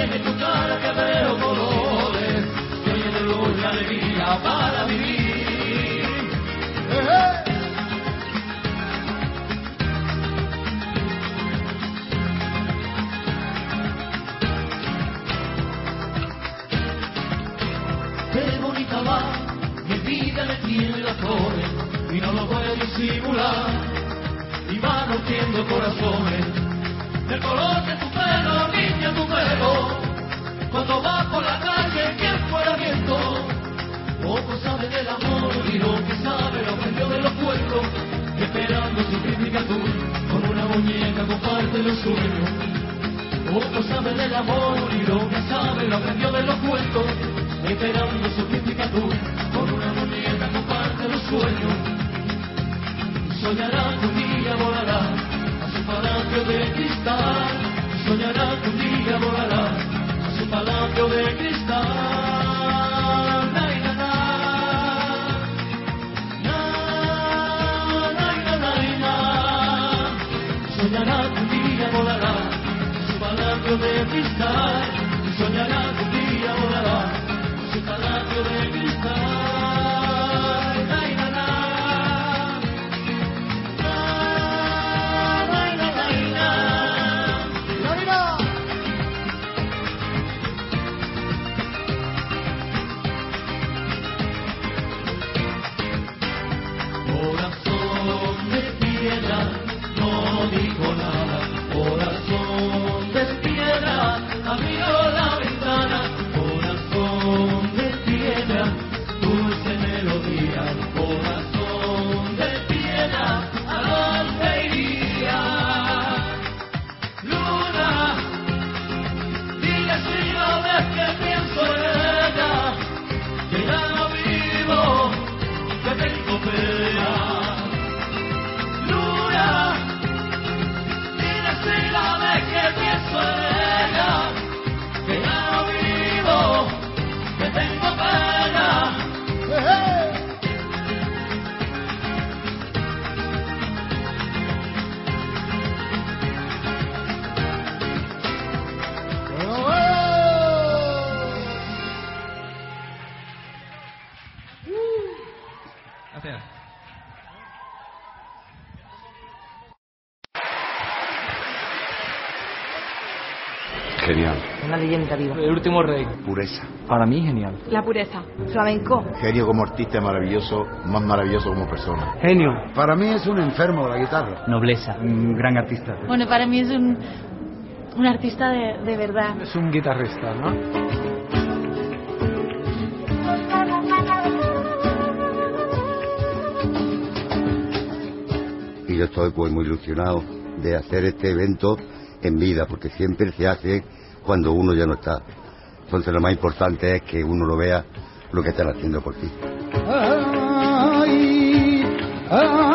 que tiene tu cara que veo colores, sueño de luz y alegría para vivir. Qué bonita va, mi vida le tiene las flores y no lo puedo disimular y va rompiendo corazones el color de tu pelo, niña, tu. Cuando vas por la calle, quien fuera viento. Poco sabe del amor y lo que sabe lo aprendió de los cuentos. Esperando su crítica tú, con una muñeca comparte los sueños. Poco sabe del amor y lo que sabe lo aprendió de los cuentos. Esperando su crítica tú, con una muñeca comparte los sueños. Soñará que un día volará a su palacio de cristal. Soñará que un día volará a su palacio de cristal. Na. Soñará que día volará su palacio de cristal. Soñará que un día volará su palacio de cristal. Leyenda viva. El último rey. Pureza. Para mí, genial. La pureza. Flamenco. Genio como artista maravilloso, más maravilloso como persona. Genio. Para mí es un enfermo de la guitarra. Nobleza. Un gran artista. Bueno, para mí es un, un artista de, de verdad. Es un guitarrista, ¿no? y yo estoy pues muy ilusionado de hacer este evento en vida, porque siempre se hace cuando uno ya no está. Entonces lo más importante es que uno lo vea lo que están haciendo por ti. Ay, ay,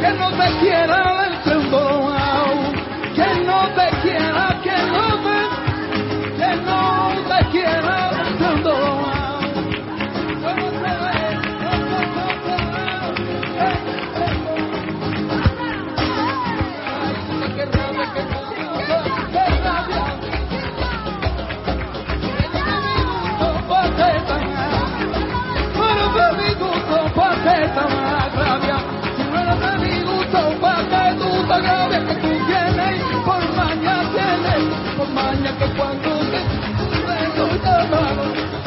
Que no te quiera un bolao, que no te quiera, que no te, que no te quiera que cuando te vengo llamado,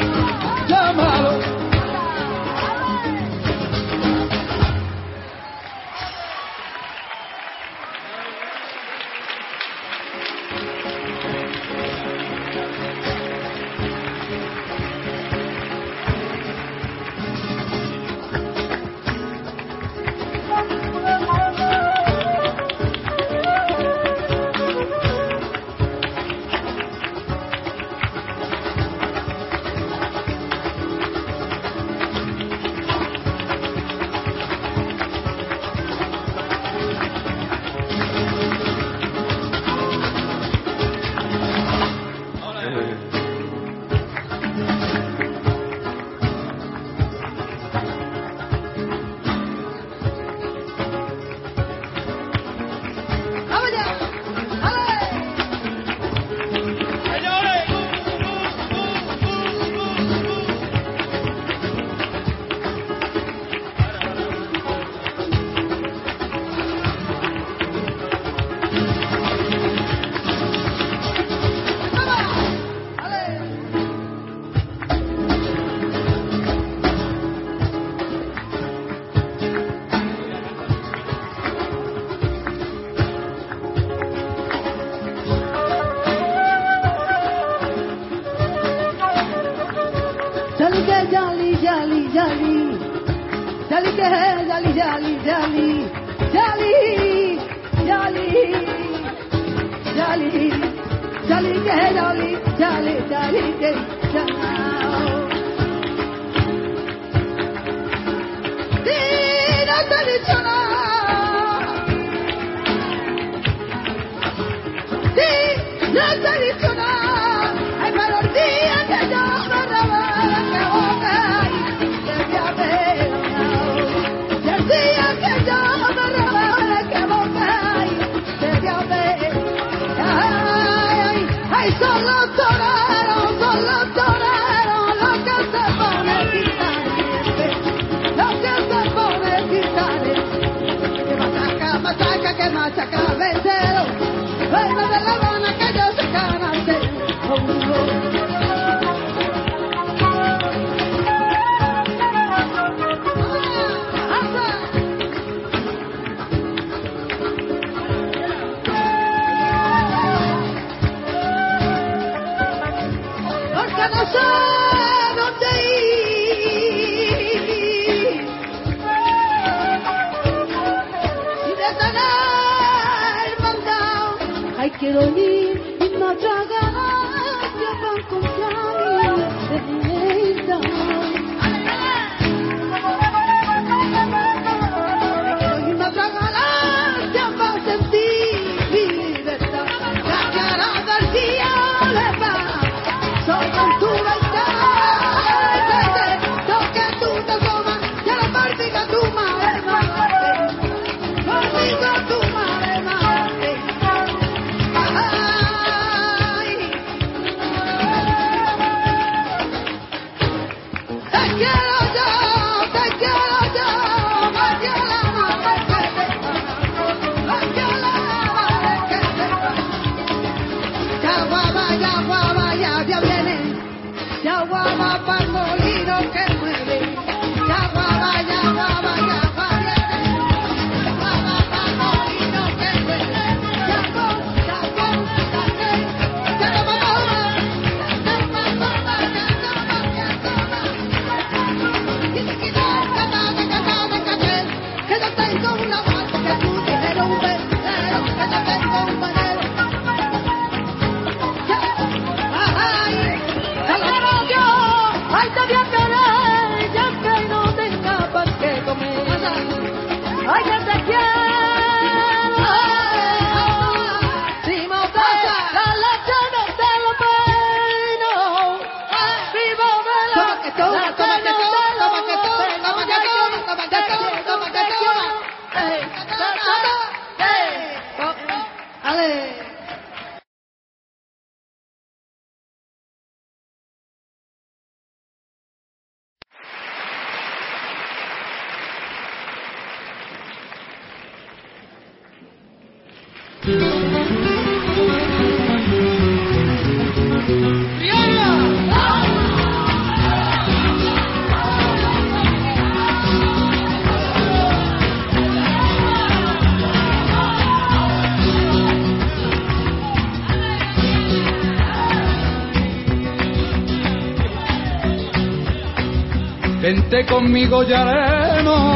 Vente conmigo, Yareno,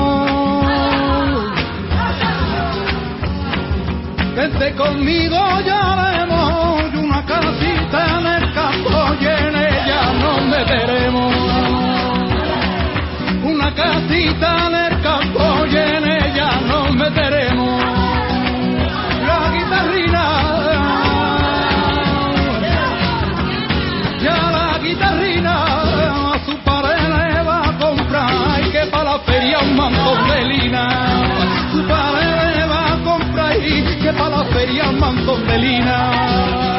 vente conmigo, ya y una casita en el campo y en ella nos meteremos. Una casita en el campo y en ella nos meteremos. La guitarrina para la feria mantondelina.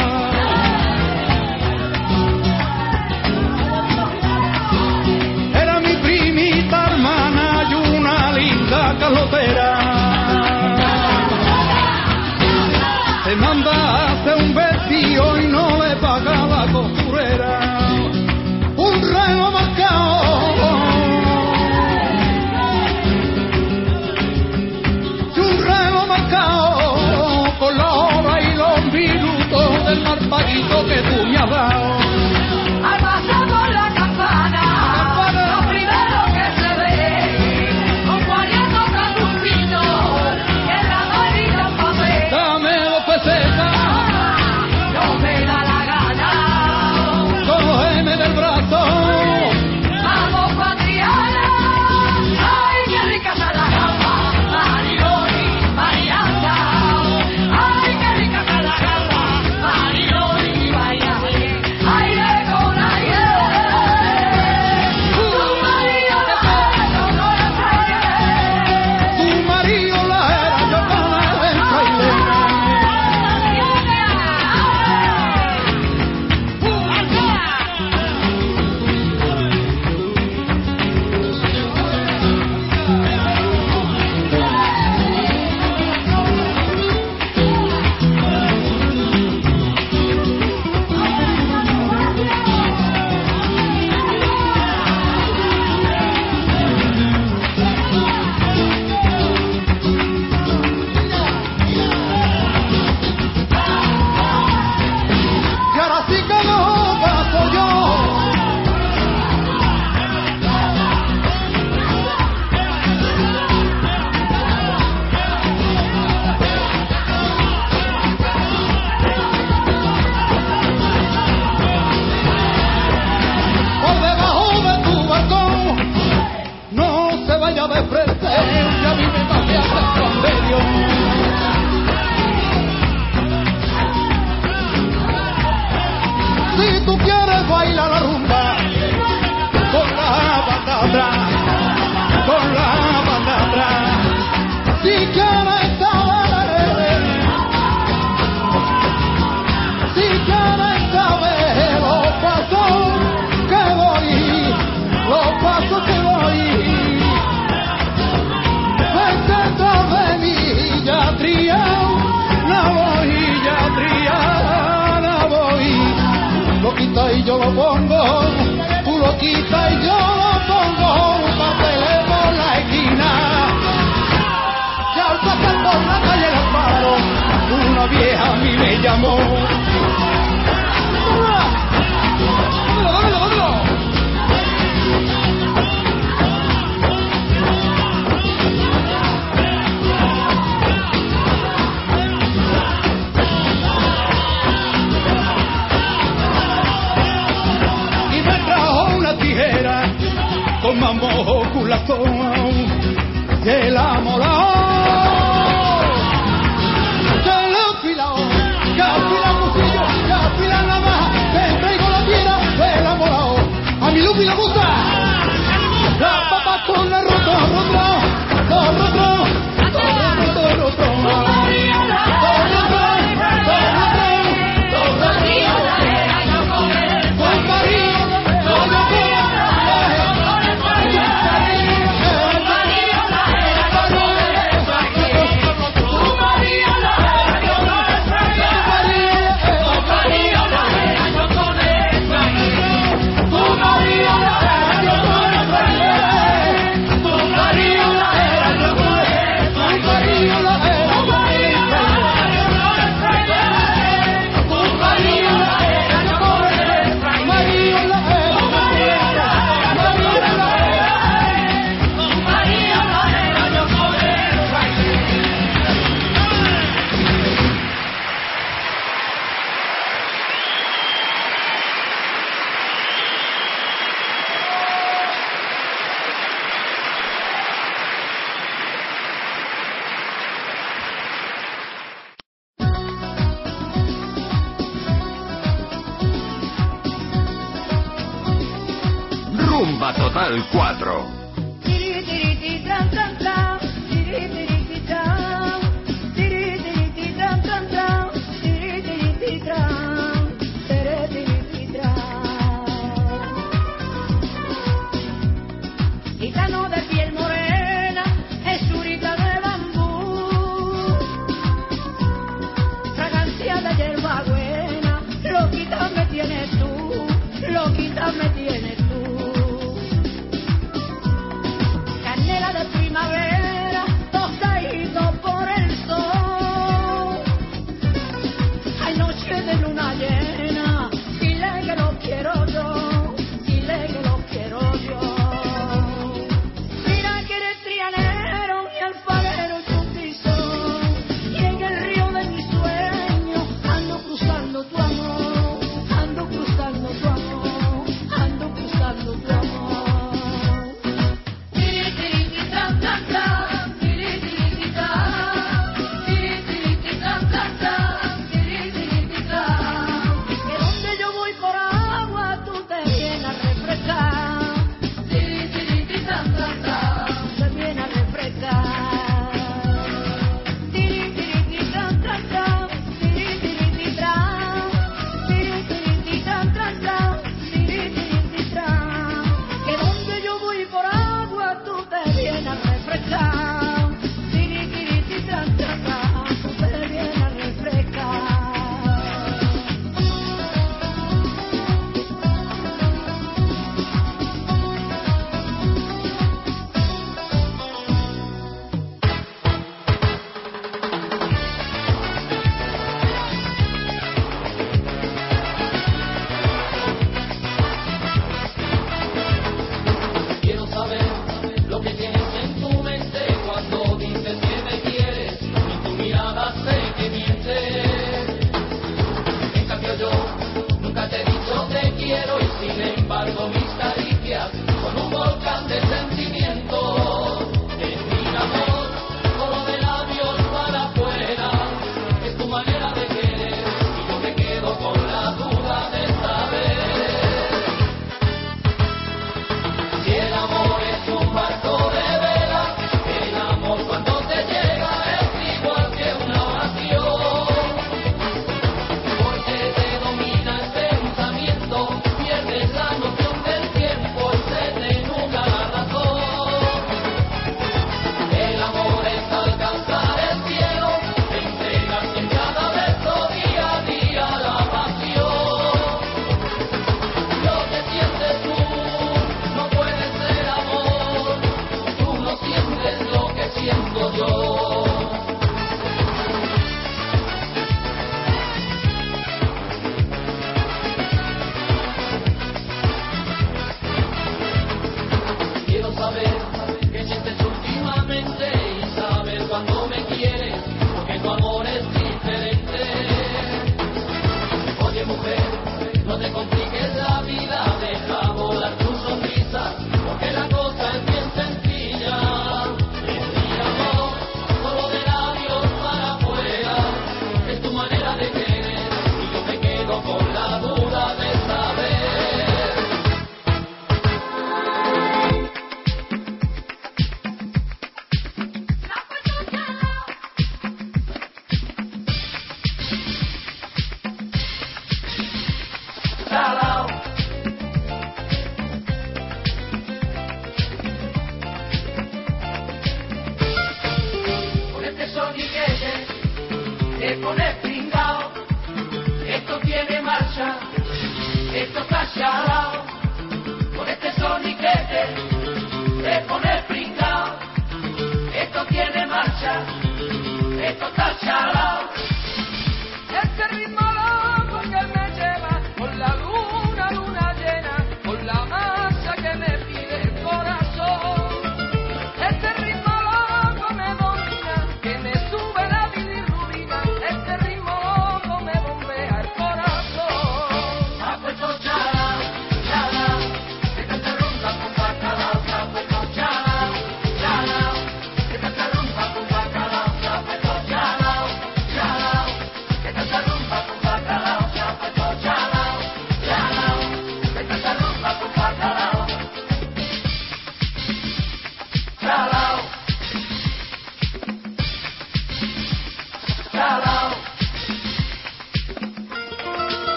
tanto que tú.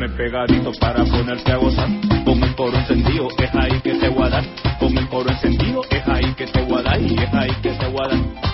Dame pegadito para ponerte a gozar. Con el coro encendido, es ahí que te voy a dar. Con el coro encendido, es ahí que te voy a dar. Y es ahí que te voy a dar.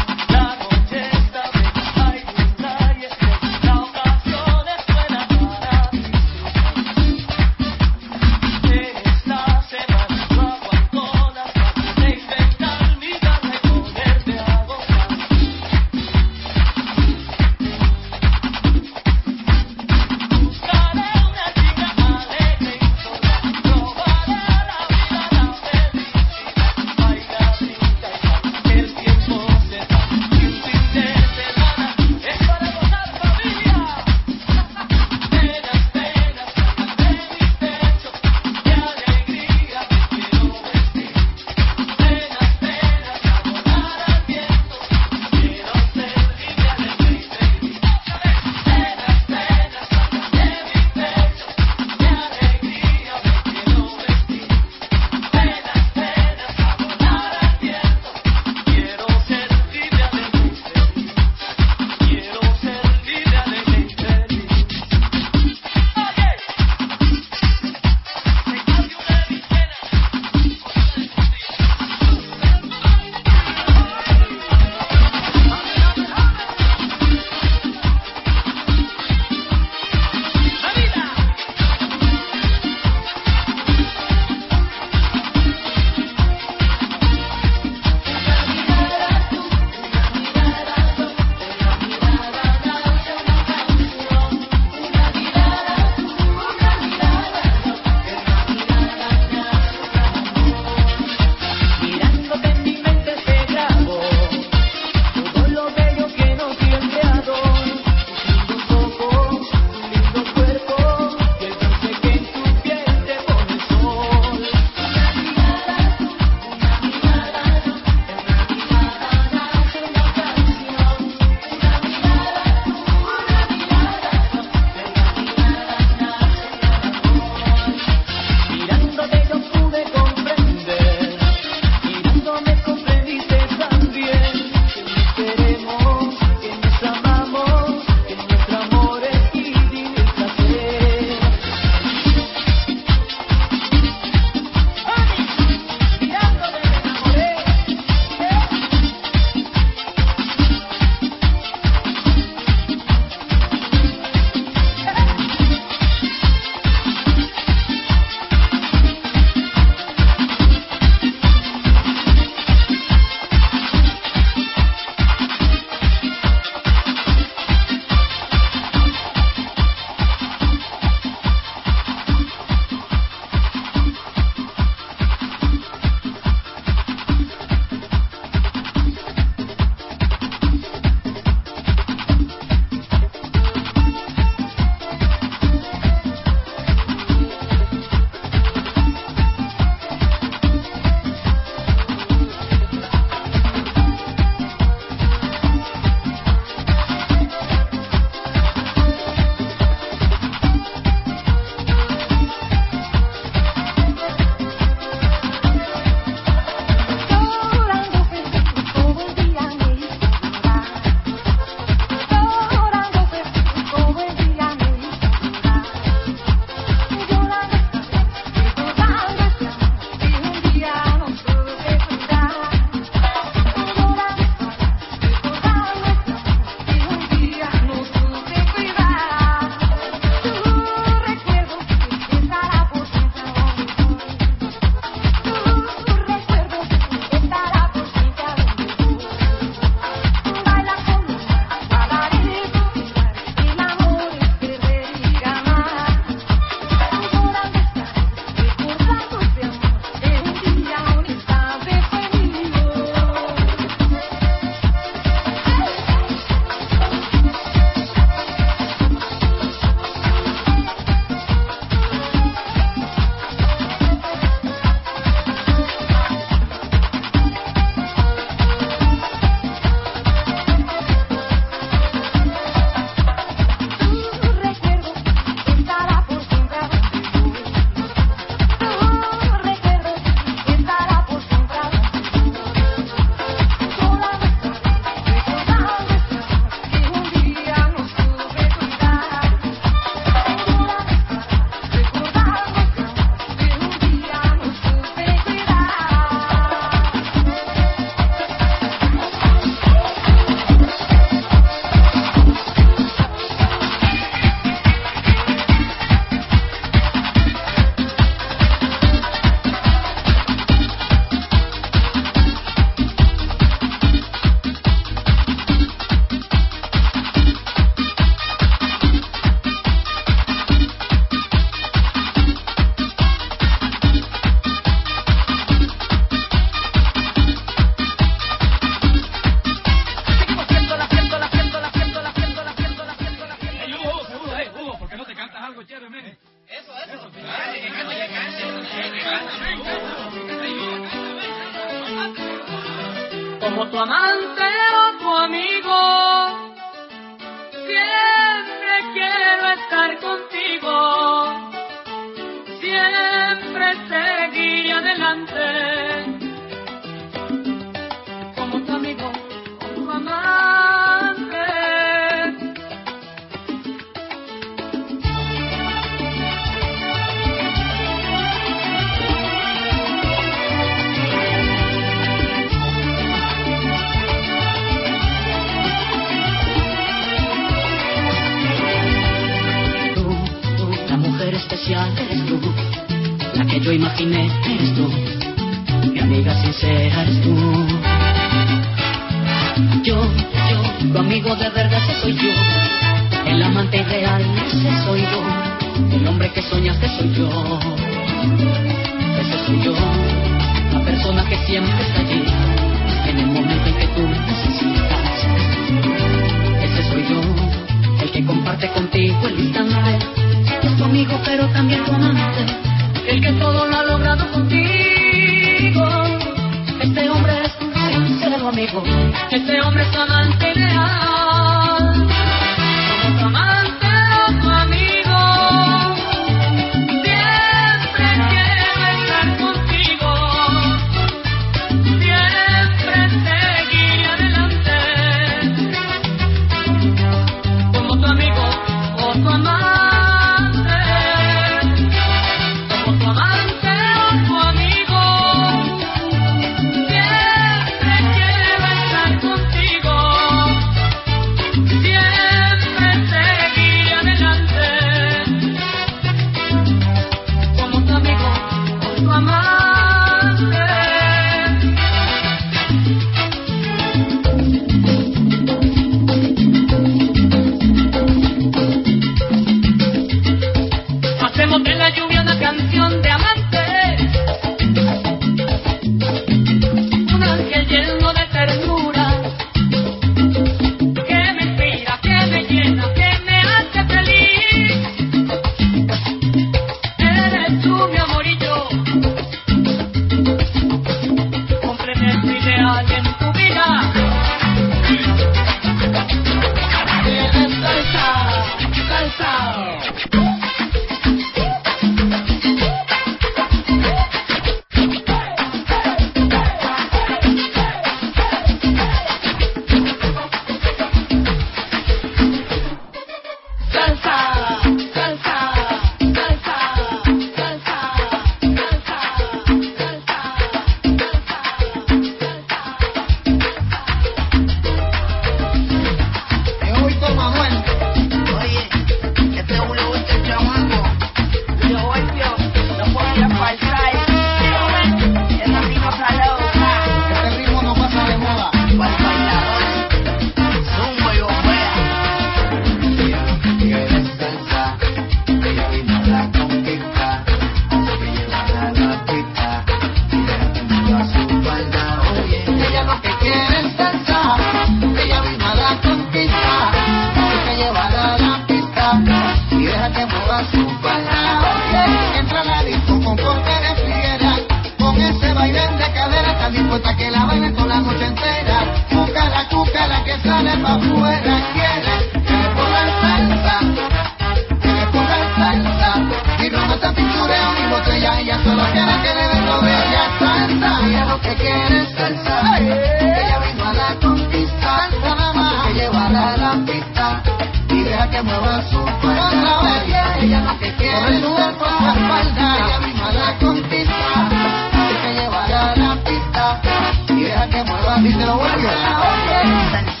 la espalda, ella misma la conquista, hay que llevarla a la pista y deja que mueva y se lo.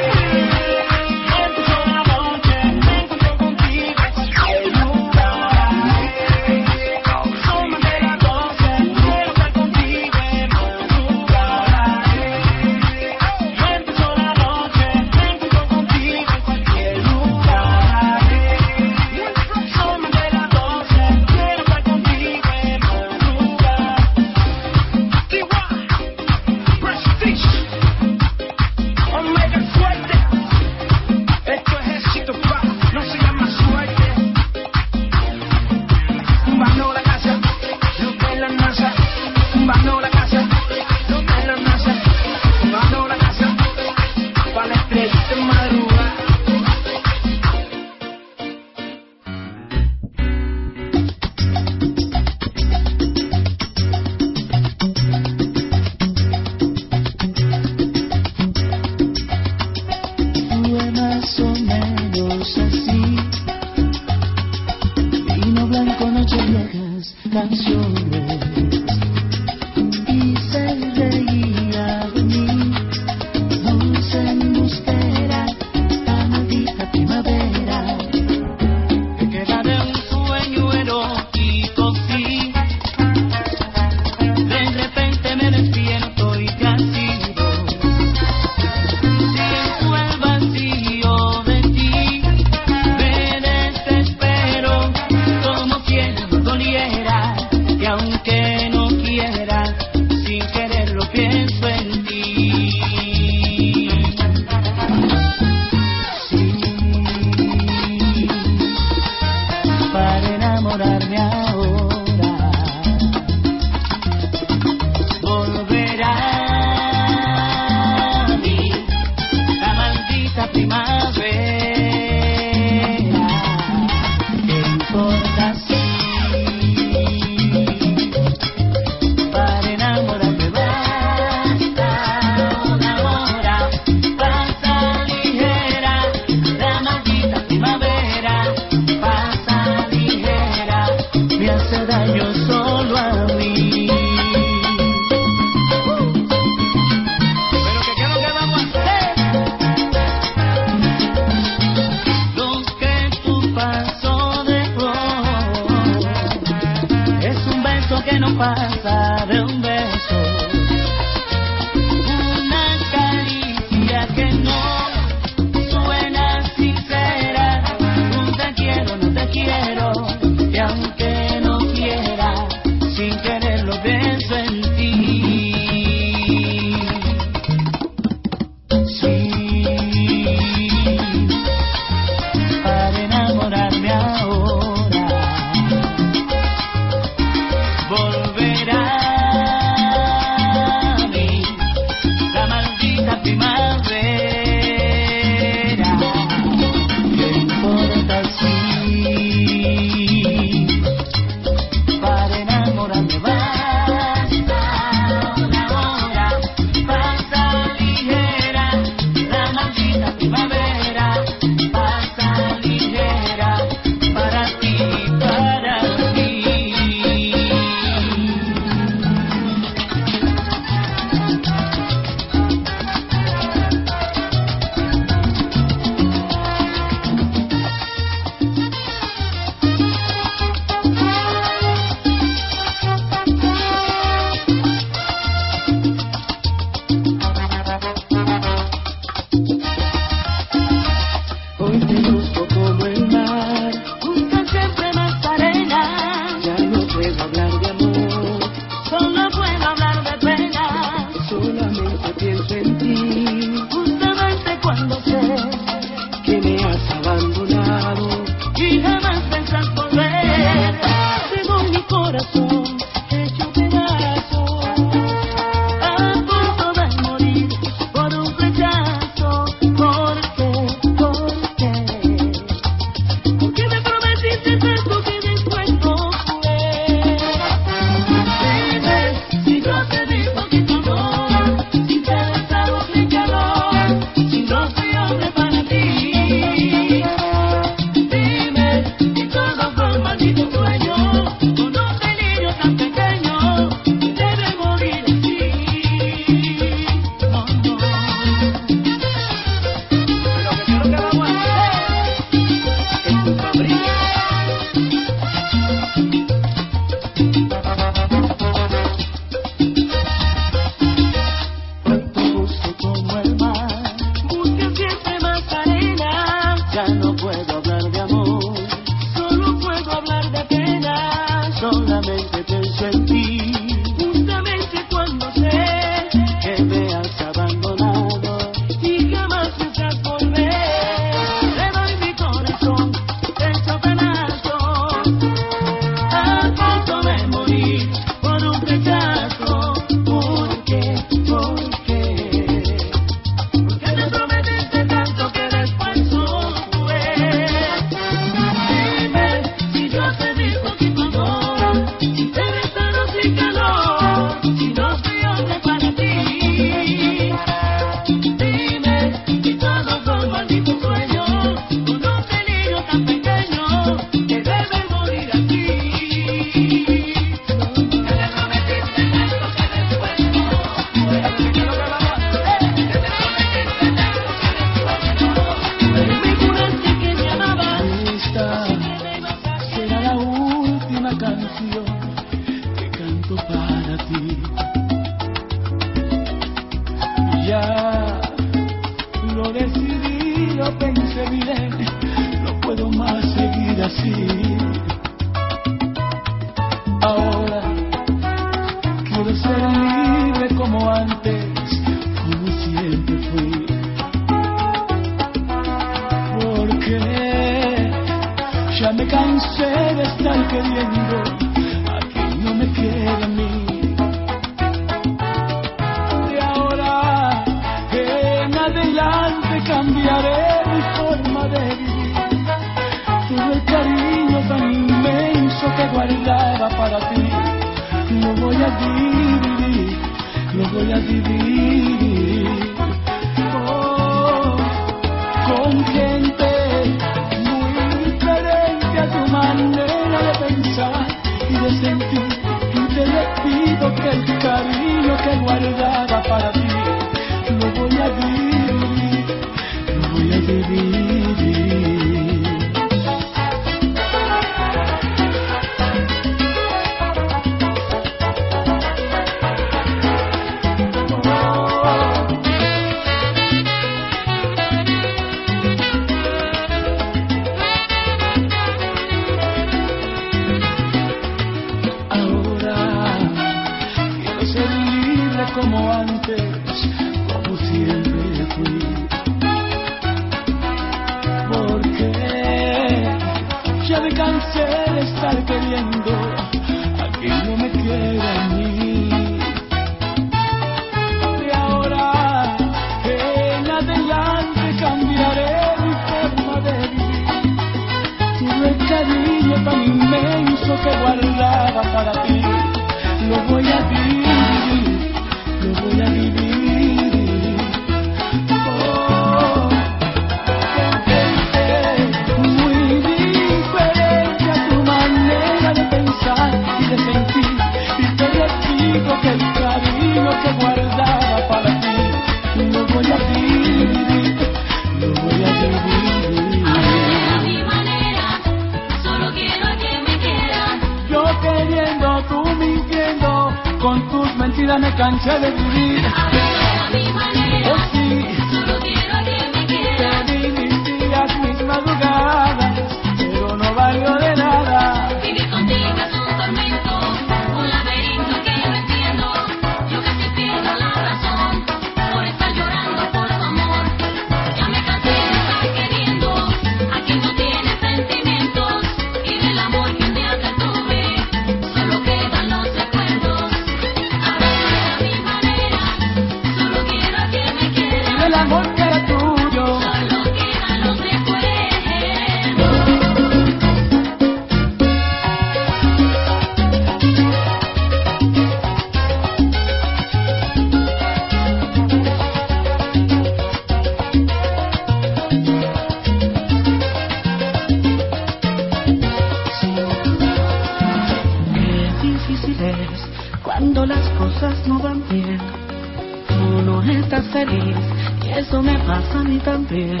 feliz. Y eso me pasa a mí también,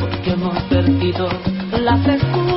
porque hemos perdido la escuelas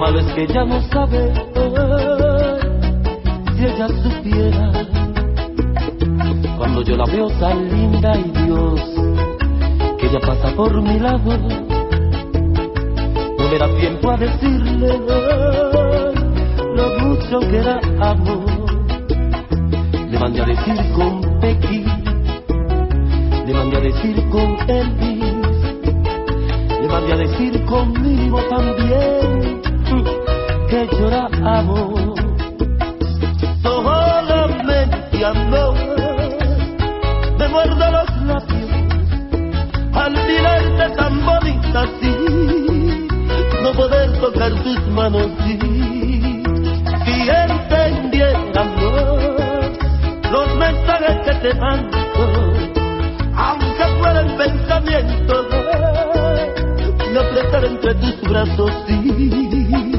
malo es que ella no sabe si ella supiera. Cuando yo la veo tan linda y Dios, que ella pasa por mi lado, no me da tiempo a decirle lo mucho que era amor. Le mandé a decir con Pekín le mandé a decir con Elvis, le mandé a decir conmigo también que llora amor. Solamente amor, me muerdo los labios al mirarte tan bonita así, no poder tocar tus manos sí. Si los mensajes que te mando aunque fuera el pensamiento de apretar entre tus brazos, sí.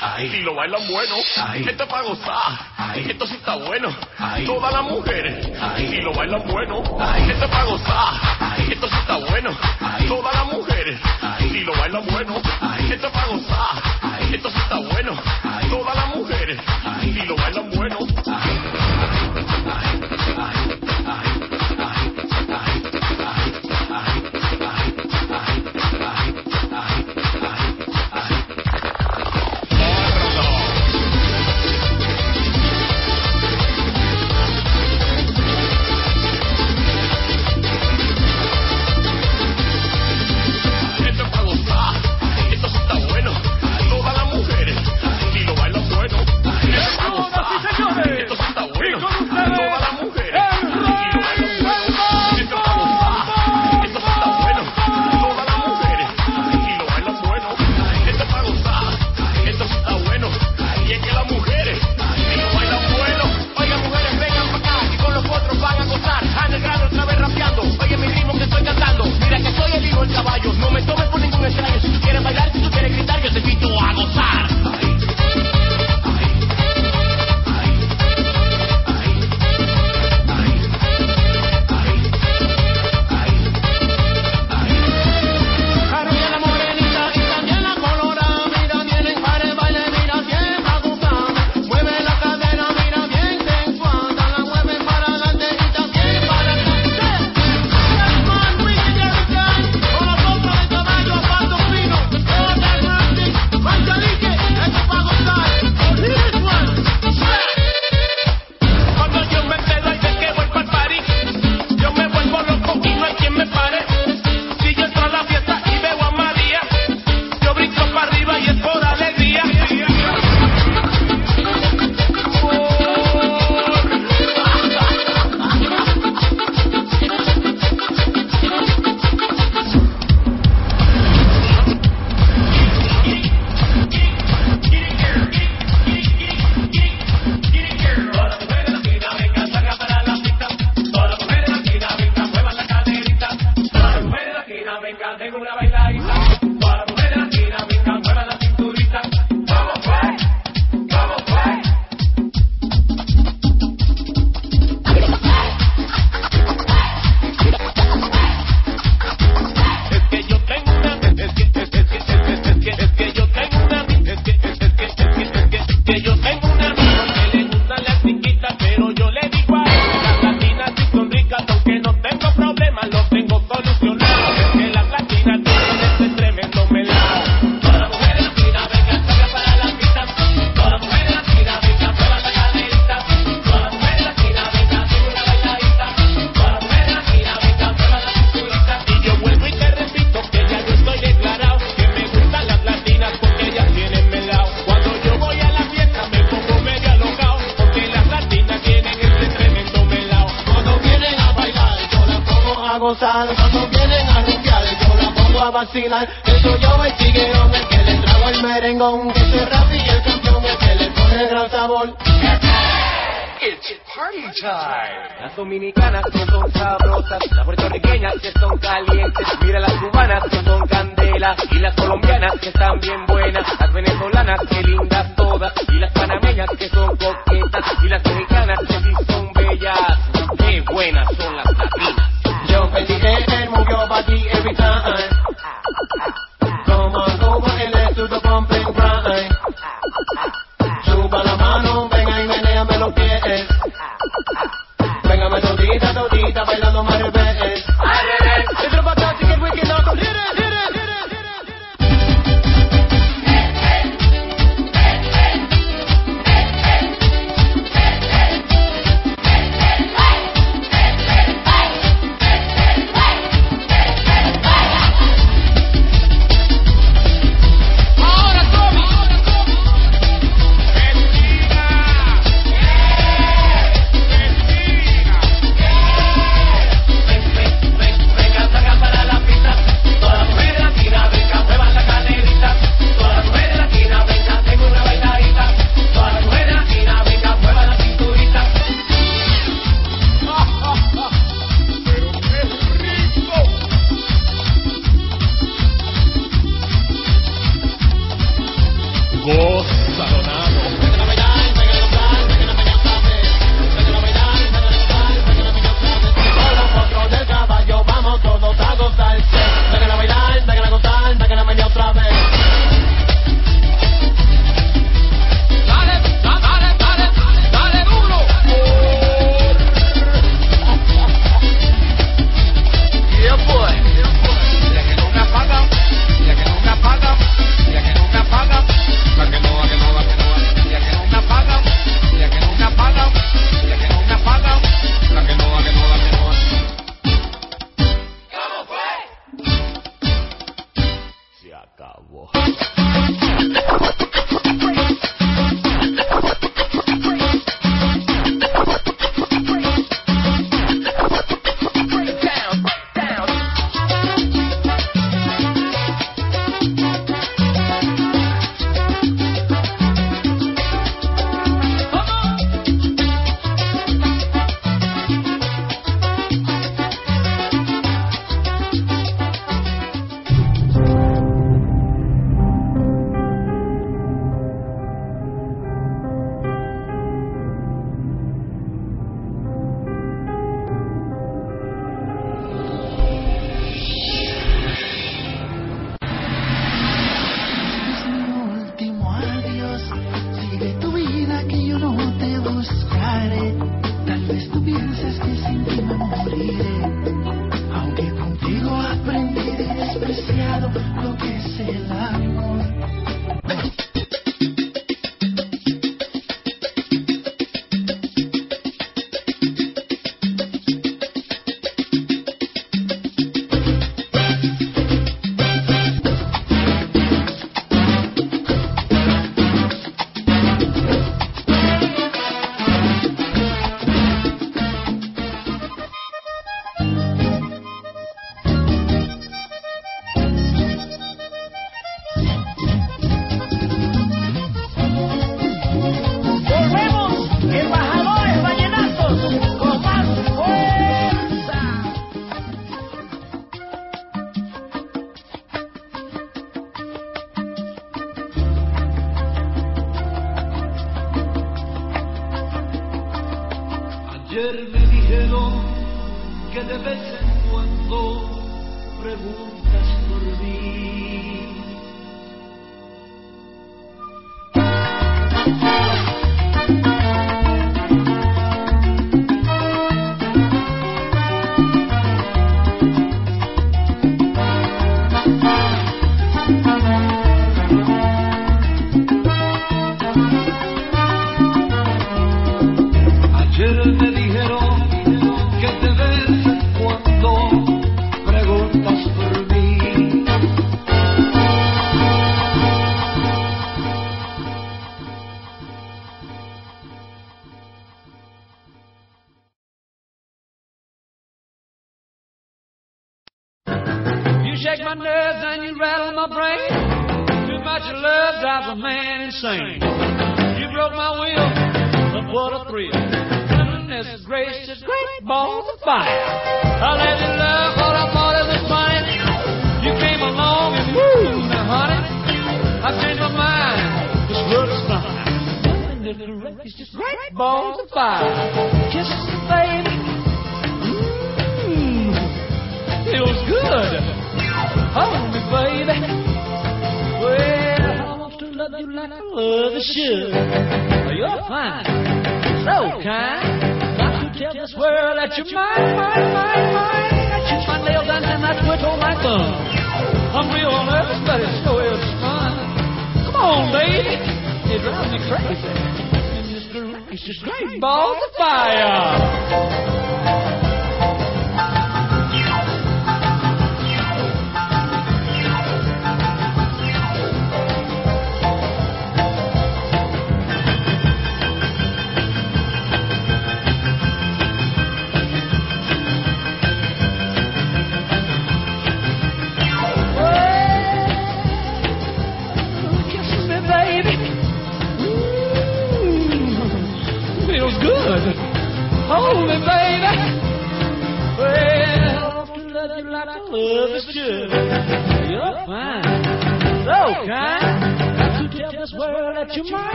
Ay. Si lo bailan bueno, Ay. esto es para gozar. Ay. Esto sí está bueno. Todas las mujeres. Si lo bailan bueno, esto es para gozar. Esto sí está bueno. Todas las mujeres. Si lo bailan bueno, esto es para gozar. Esto sí está bueno. Todas las mujeres. Si lo bailan bueno.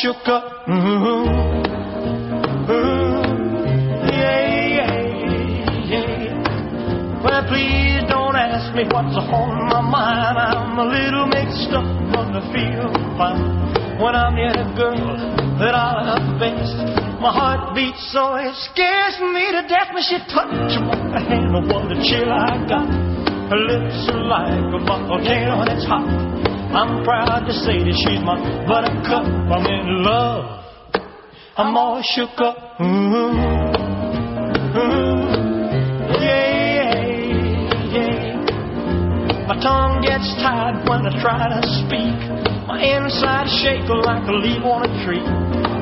Shook up. Mm-hmm. Mm-hmm. Yeah, yeah, yeah. Well, please don't ask me what's on my mind. I'm a little mixed up, but I feel fine when I'm near the girl that I love best. My heart beats so it scares me to death when she touches my hand. What a chill I got. Her lips are like a volcano and it's hot. I'm proud to say that she's my buttercup. I'm in love. I'm all shook up. Mm-hmm. Mm-hmm. Yeah, yeah. My tongue gets tied when I try to speak. My inside shake like a leaf on a tree.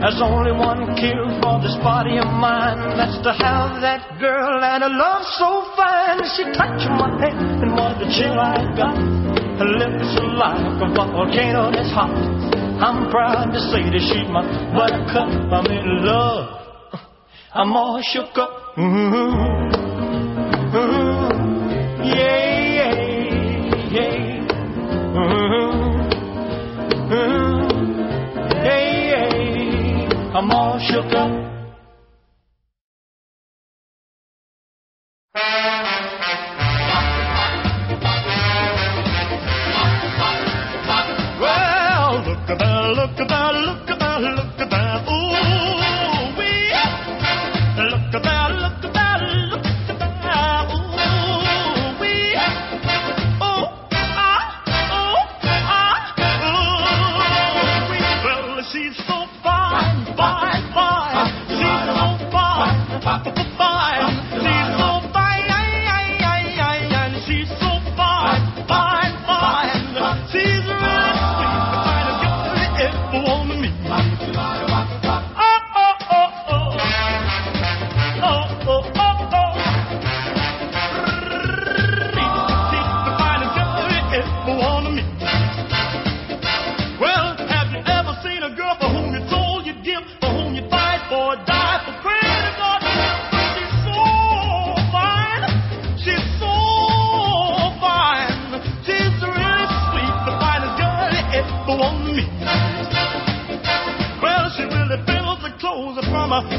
There's only one cure for this body of mine. That's to have that girl and a love so fine. She touched my head and what a chill I got. Lips like a volcano that's hot. I'm proud to say that she's my buttercup. I'm in love. I'm all shook up. Mm-hmm. Mm-hmm. Yeah, yeah, yeah. Mm-hmm. Mm-hmm. Yeah, yeah. I'm all shook up.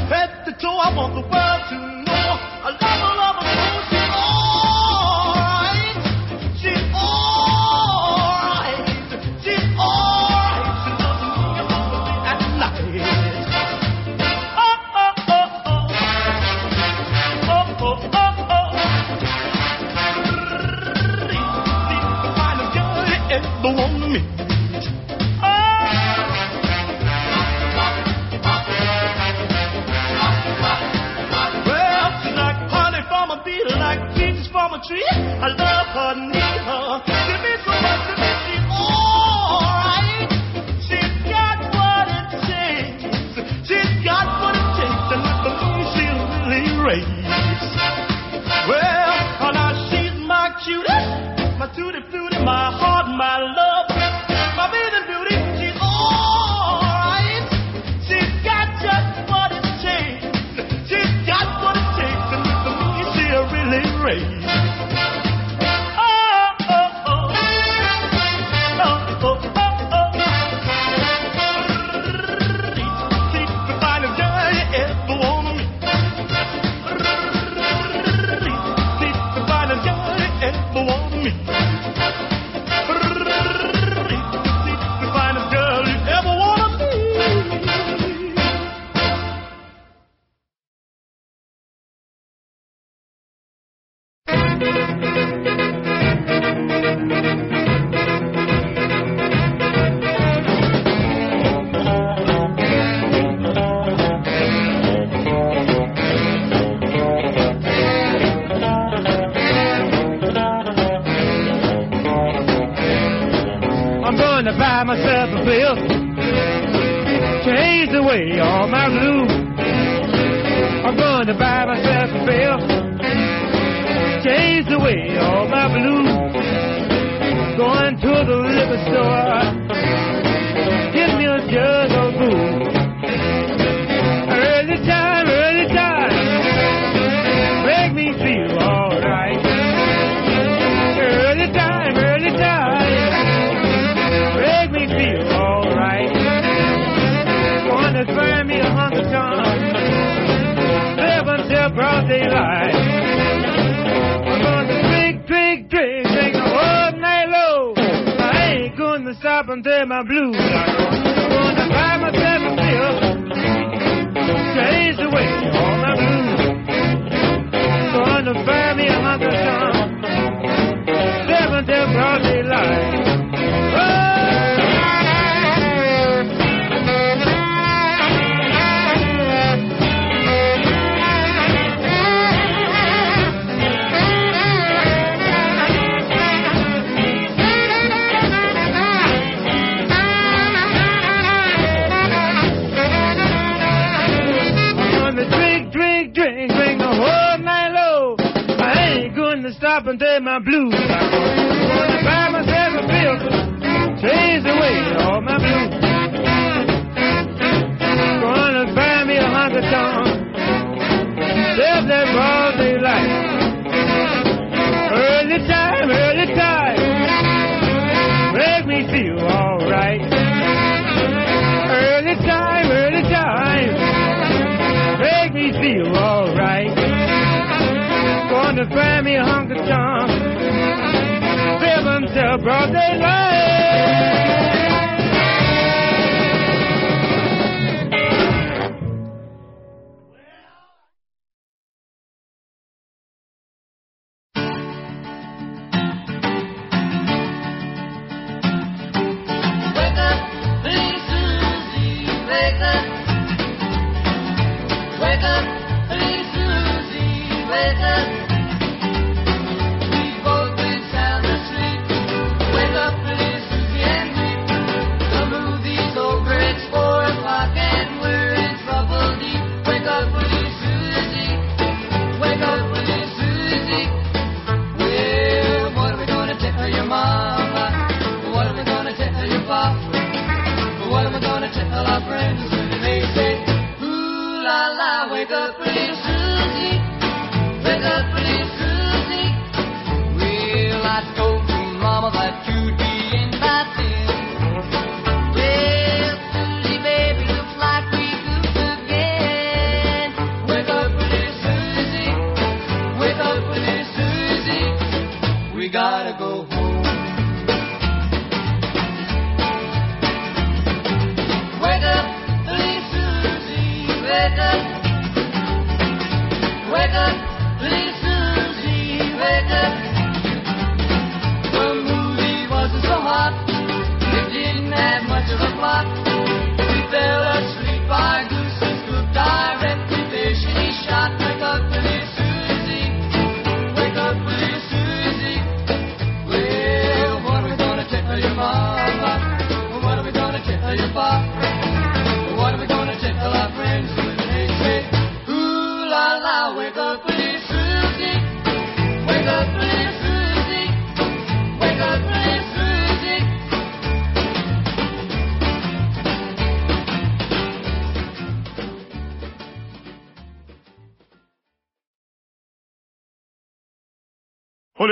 Head to toe. I want the world to know. I love love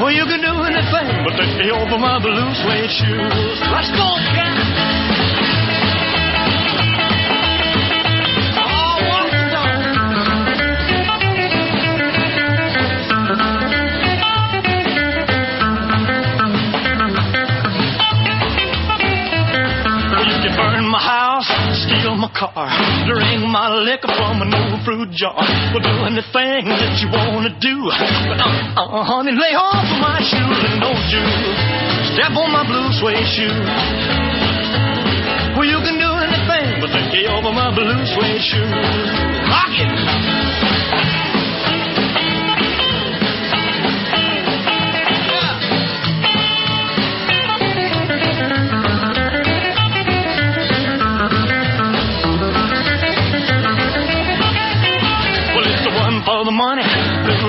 Well, you can do anything but take me over my blue suede shoes. Let's go, Jack. fruit jar. We'll do anything that you wanna do. But uh, uh, honey, lay off of my shoes and don't you step on my blue suede shoe. Well, you can do anything but take over my blue suede shoe. Rock it.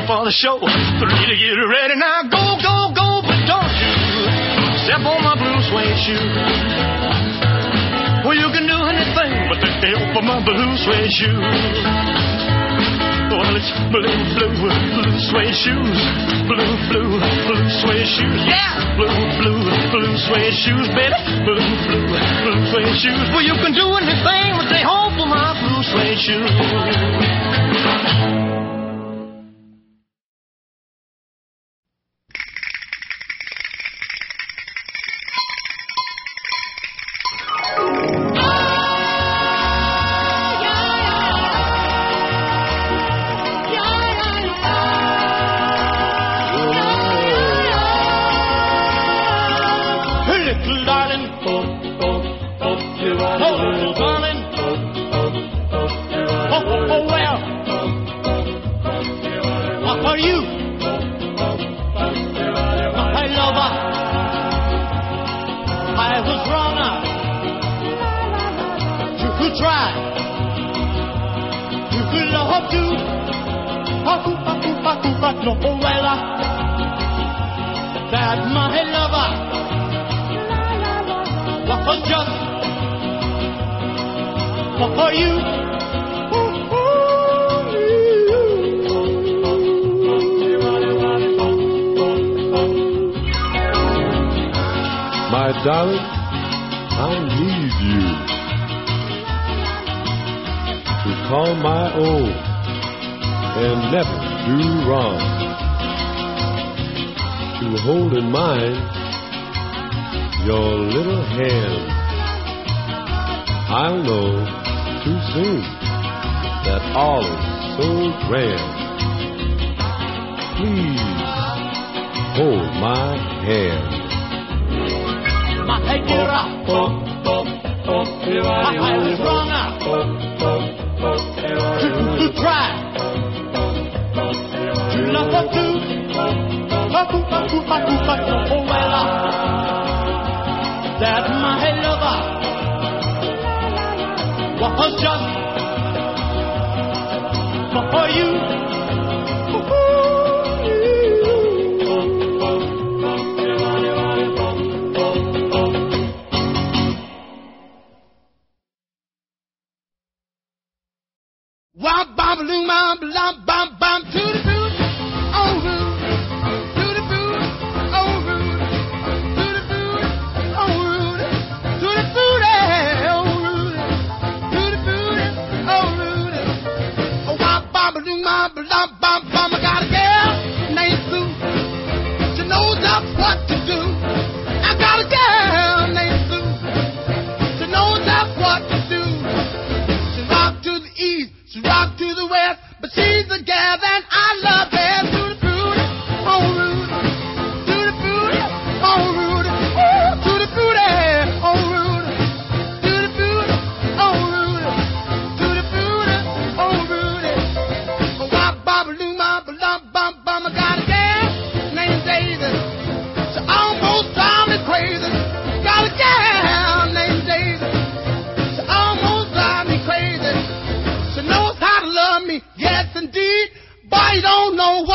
for the show. Three to get ready now. Go, go, go, but don't you step on my blue suede shoe. Well, you can do anything but the help of my blue suede shoe. Well, it's blue, blue, blue suede shoes. Blue, blue, blue suede shoes. Yeah! Blue, blue, blue suede shoes, baby. Blue, blue, blue suede shoes. Well, you can do anything but the help of my blue suede shoes.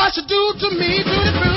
what you do to me, do to me.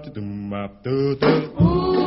to do dum dum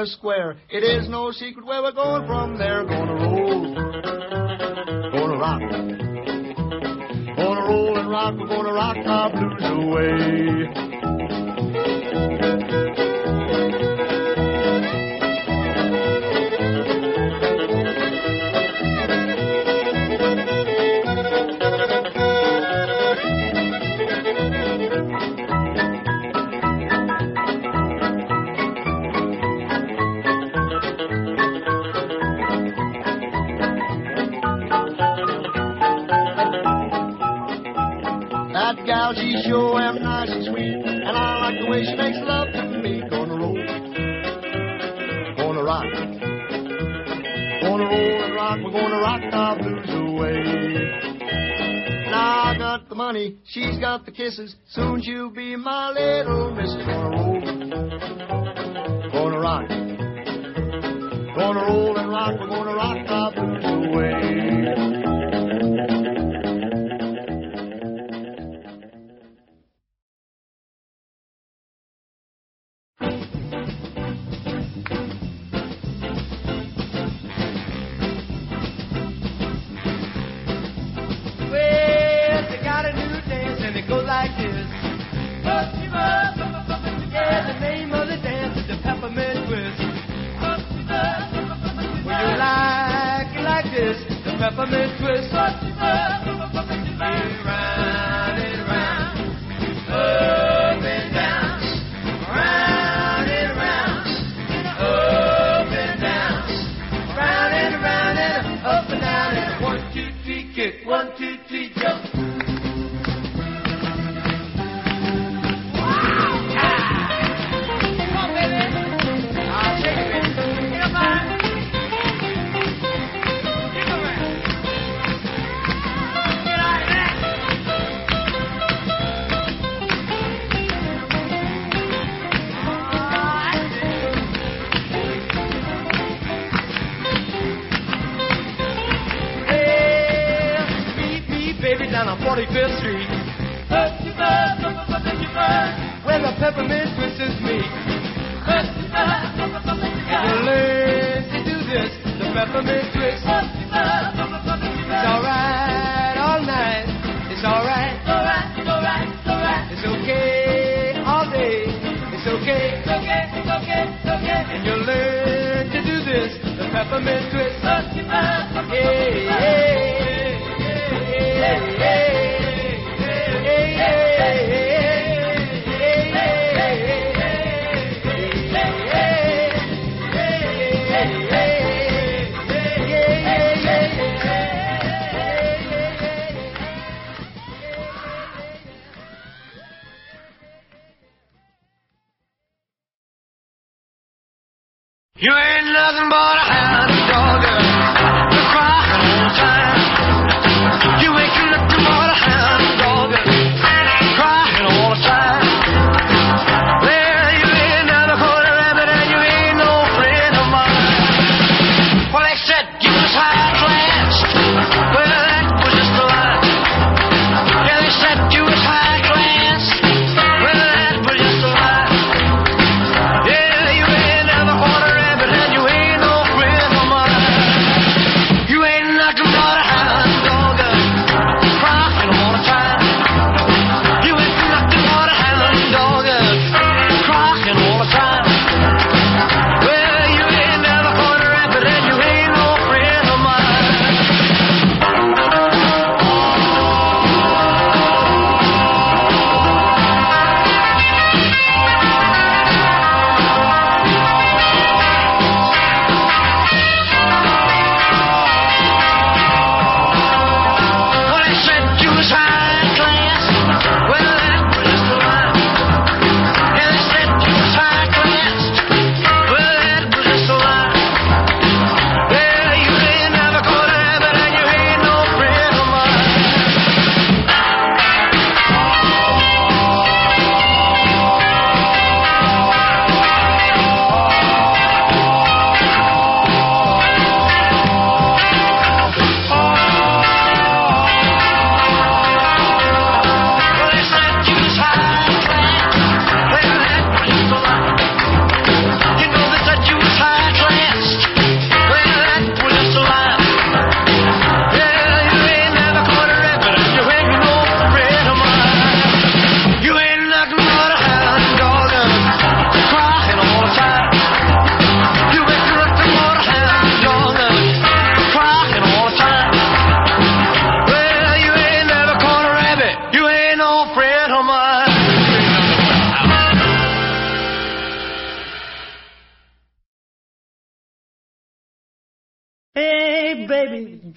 the square. It is no secret where we're going from there. Gonna roll, gonna rock. Gonna roll and rock, we're gonna rock our blues away. kisses. Soon she'll be my little missus.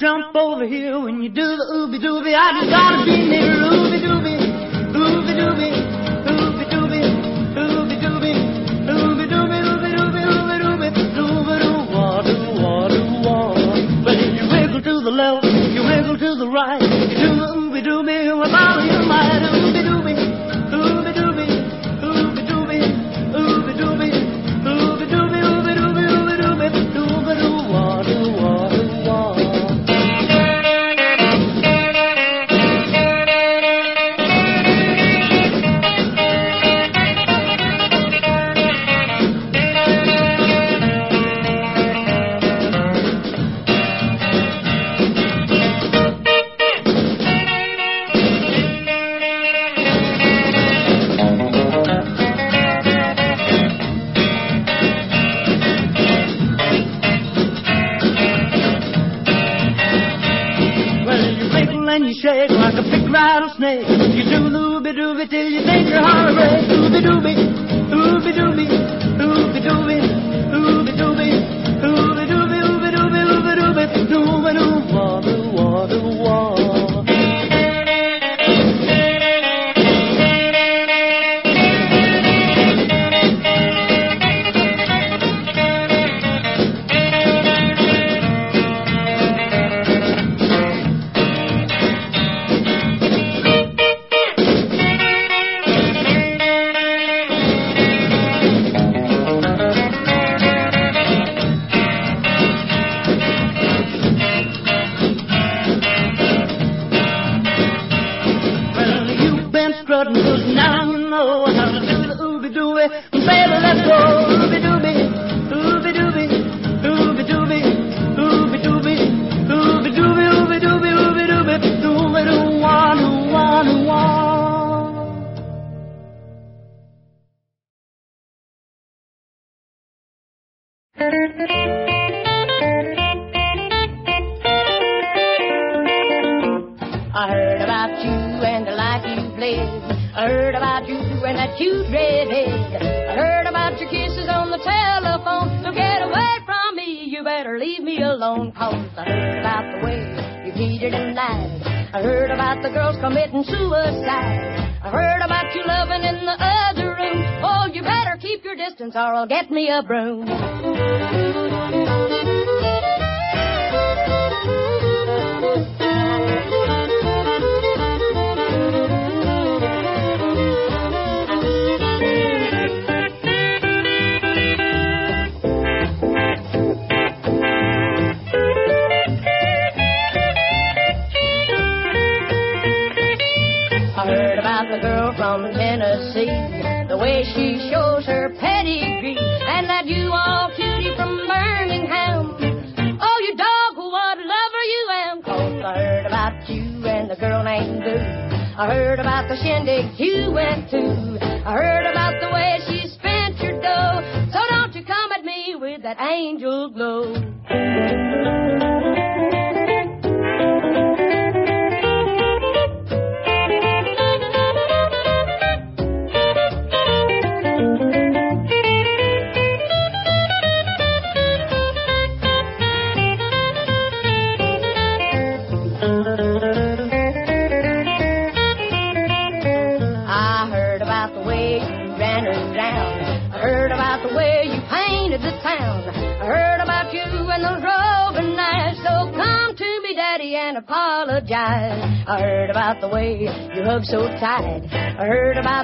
Jump over here when you do the ooby dooby. I just gotta be near ooby dooby, ooby dooby, ooby dooby, ooby dooby, ooby dooby, ooby dooby, ooby dooby, dooby doo wah doo wah doo wah. But you wiggle to the left, you wiggle to the right, you do the ooby dooby, well, Bobby, you might do.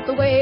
the way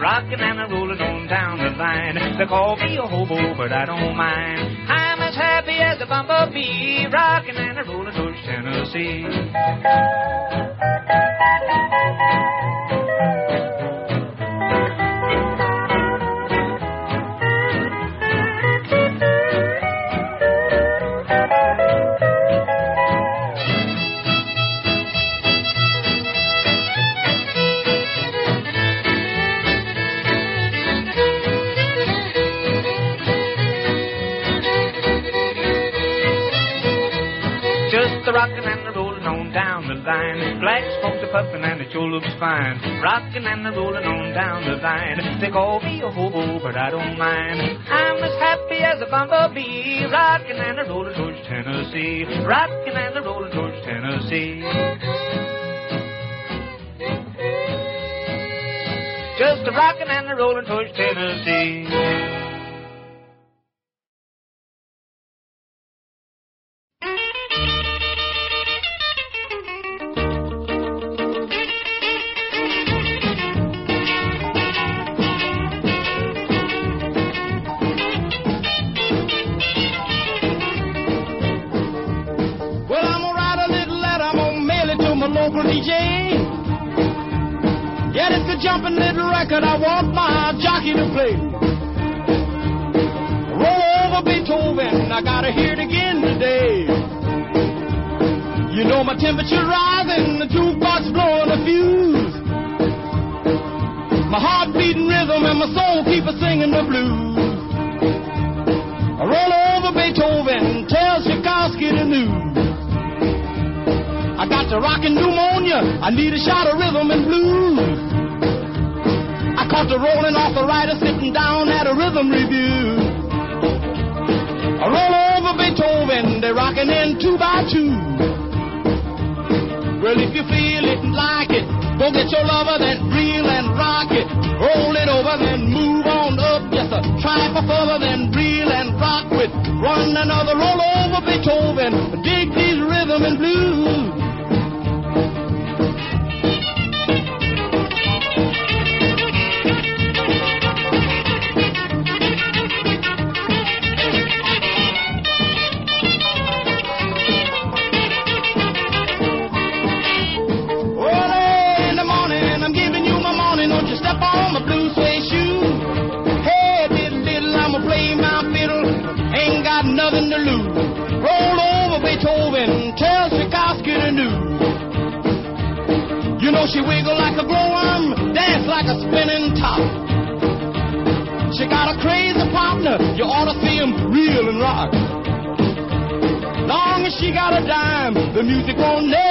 rocking and a rolling on down the line. They call me a hobo, but I don't mind. wine, rocking and rolling on down the line. They call me a hobo, but I don't mind. I'm as happy as a bumblebee, rocking and rolling towards Tennessee, rocking and rolling towards Tennessee. Just a rocking and a rolling towards Tennessee. music won't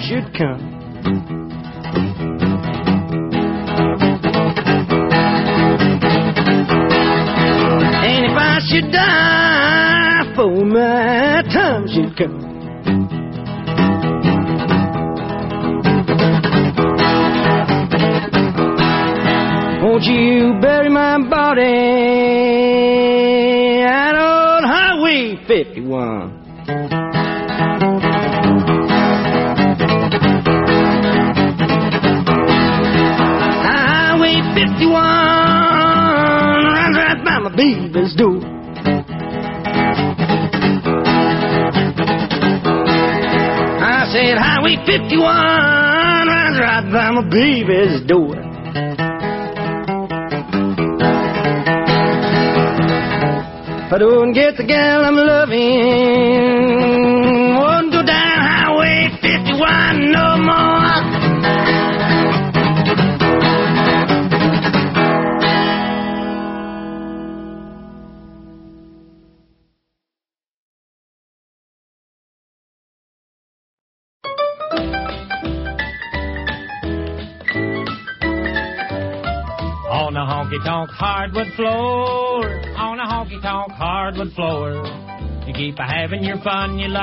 thought you'd come. And if I should die for my time should come. Won't you bury my body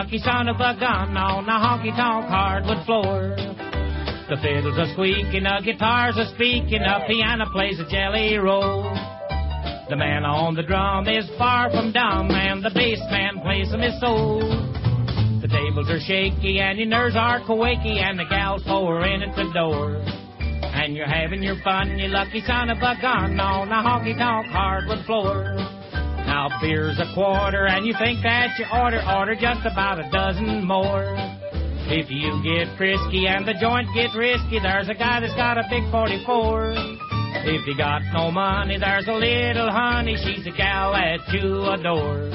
lucky son of a gun on a honky tonk hardwood floor. The fiddle's are squeaking, a guitar's a speaking, a piano plays a jelly roll. The man on the drum is far from dumb, and the bass man plays him his soul. The tables are shaky, and your nerves are quaky, and the gals pour in at the door. And you're having your fun, you lucky son of a gun, on a honky tonk hardwood floor. Now beer's a quarter, and you think that you order, order just about a dozen more. If you get frisky and the joint gets risky, there's a guy that's got a big 44. If you got no money, there's a little honey, she's a gal that you adore.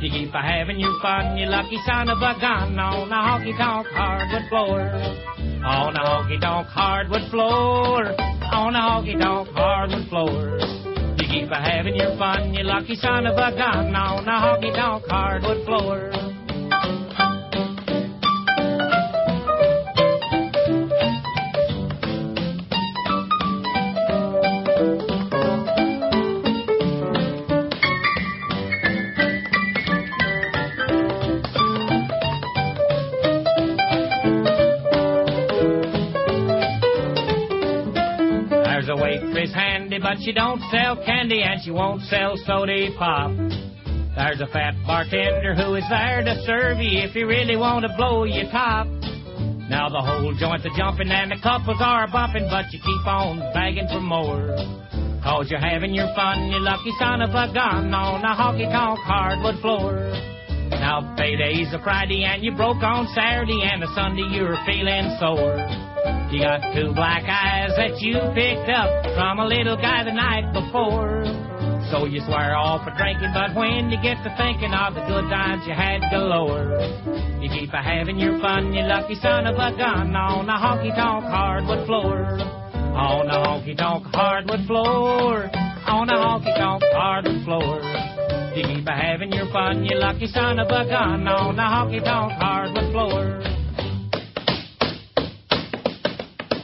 You keep a having your fun, you lucky son of a gun, on a honky tonk hardwood floor. On a honky tonk hardwood floor, on a honky tonk hardwood floor. Keep a having your fun, you lucky son of a gun, on a honky tonk hardwood floor. Handy, but she don't sell candy and she won't sell soda pop. There's a fat bartender who is there to serve you if you really want to blow your top. Now the whole joint's a jumping and the couples are bumping, but you keep on begging for more. Cause you're having your fun, you lucky son of a gun, on a honky tonk hardwood floor. Now payday's a Friday and you broke on Saturday and a Sunday you're feeling sore. You got two black eyes that you picked up from a little guy the night before. So you swear off for drinking, but when you get to thinking of the good times you had galore, you keep a having your fun, you lucky son of a gun, on a honky tonk hardwood floor. On a honky tonk hardwood floor. On a honky tonk hardwood floor. You keep a having your fun, you lucky son of a gun, on a honky tonk hardwood floor.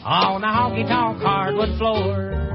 On a honky tonk hardwood floor.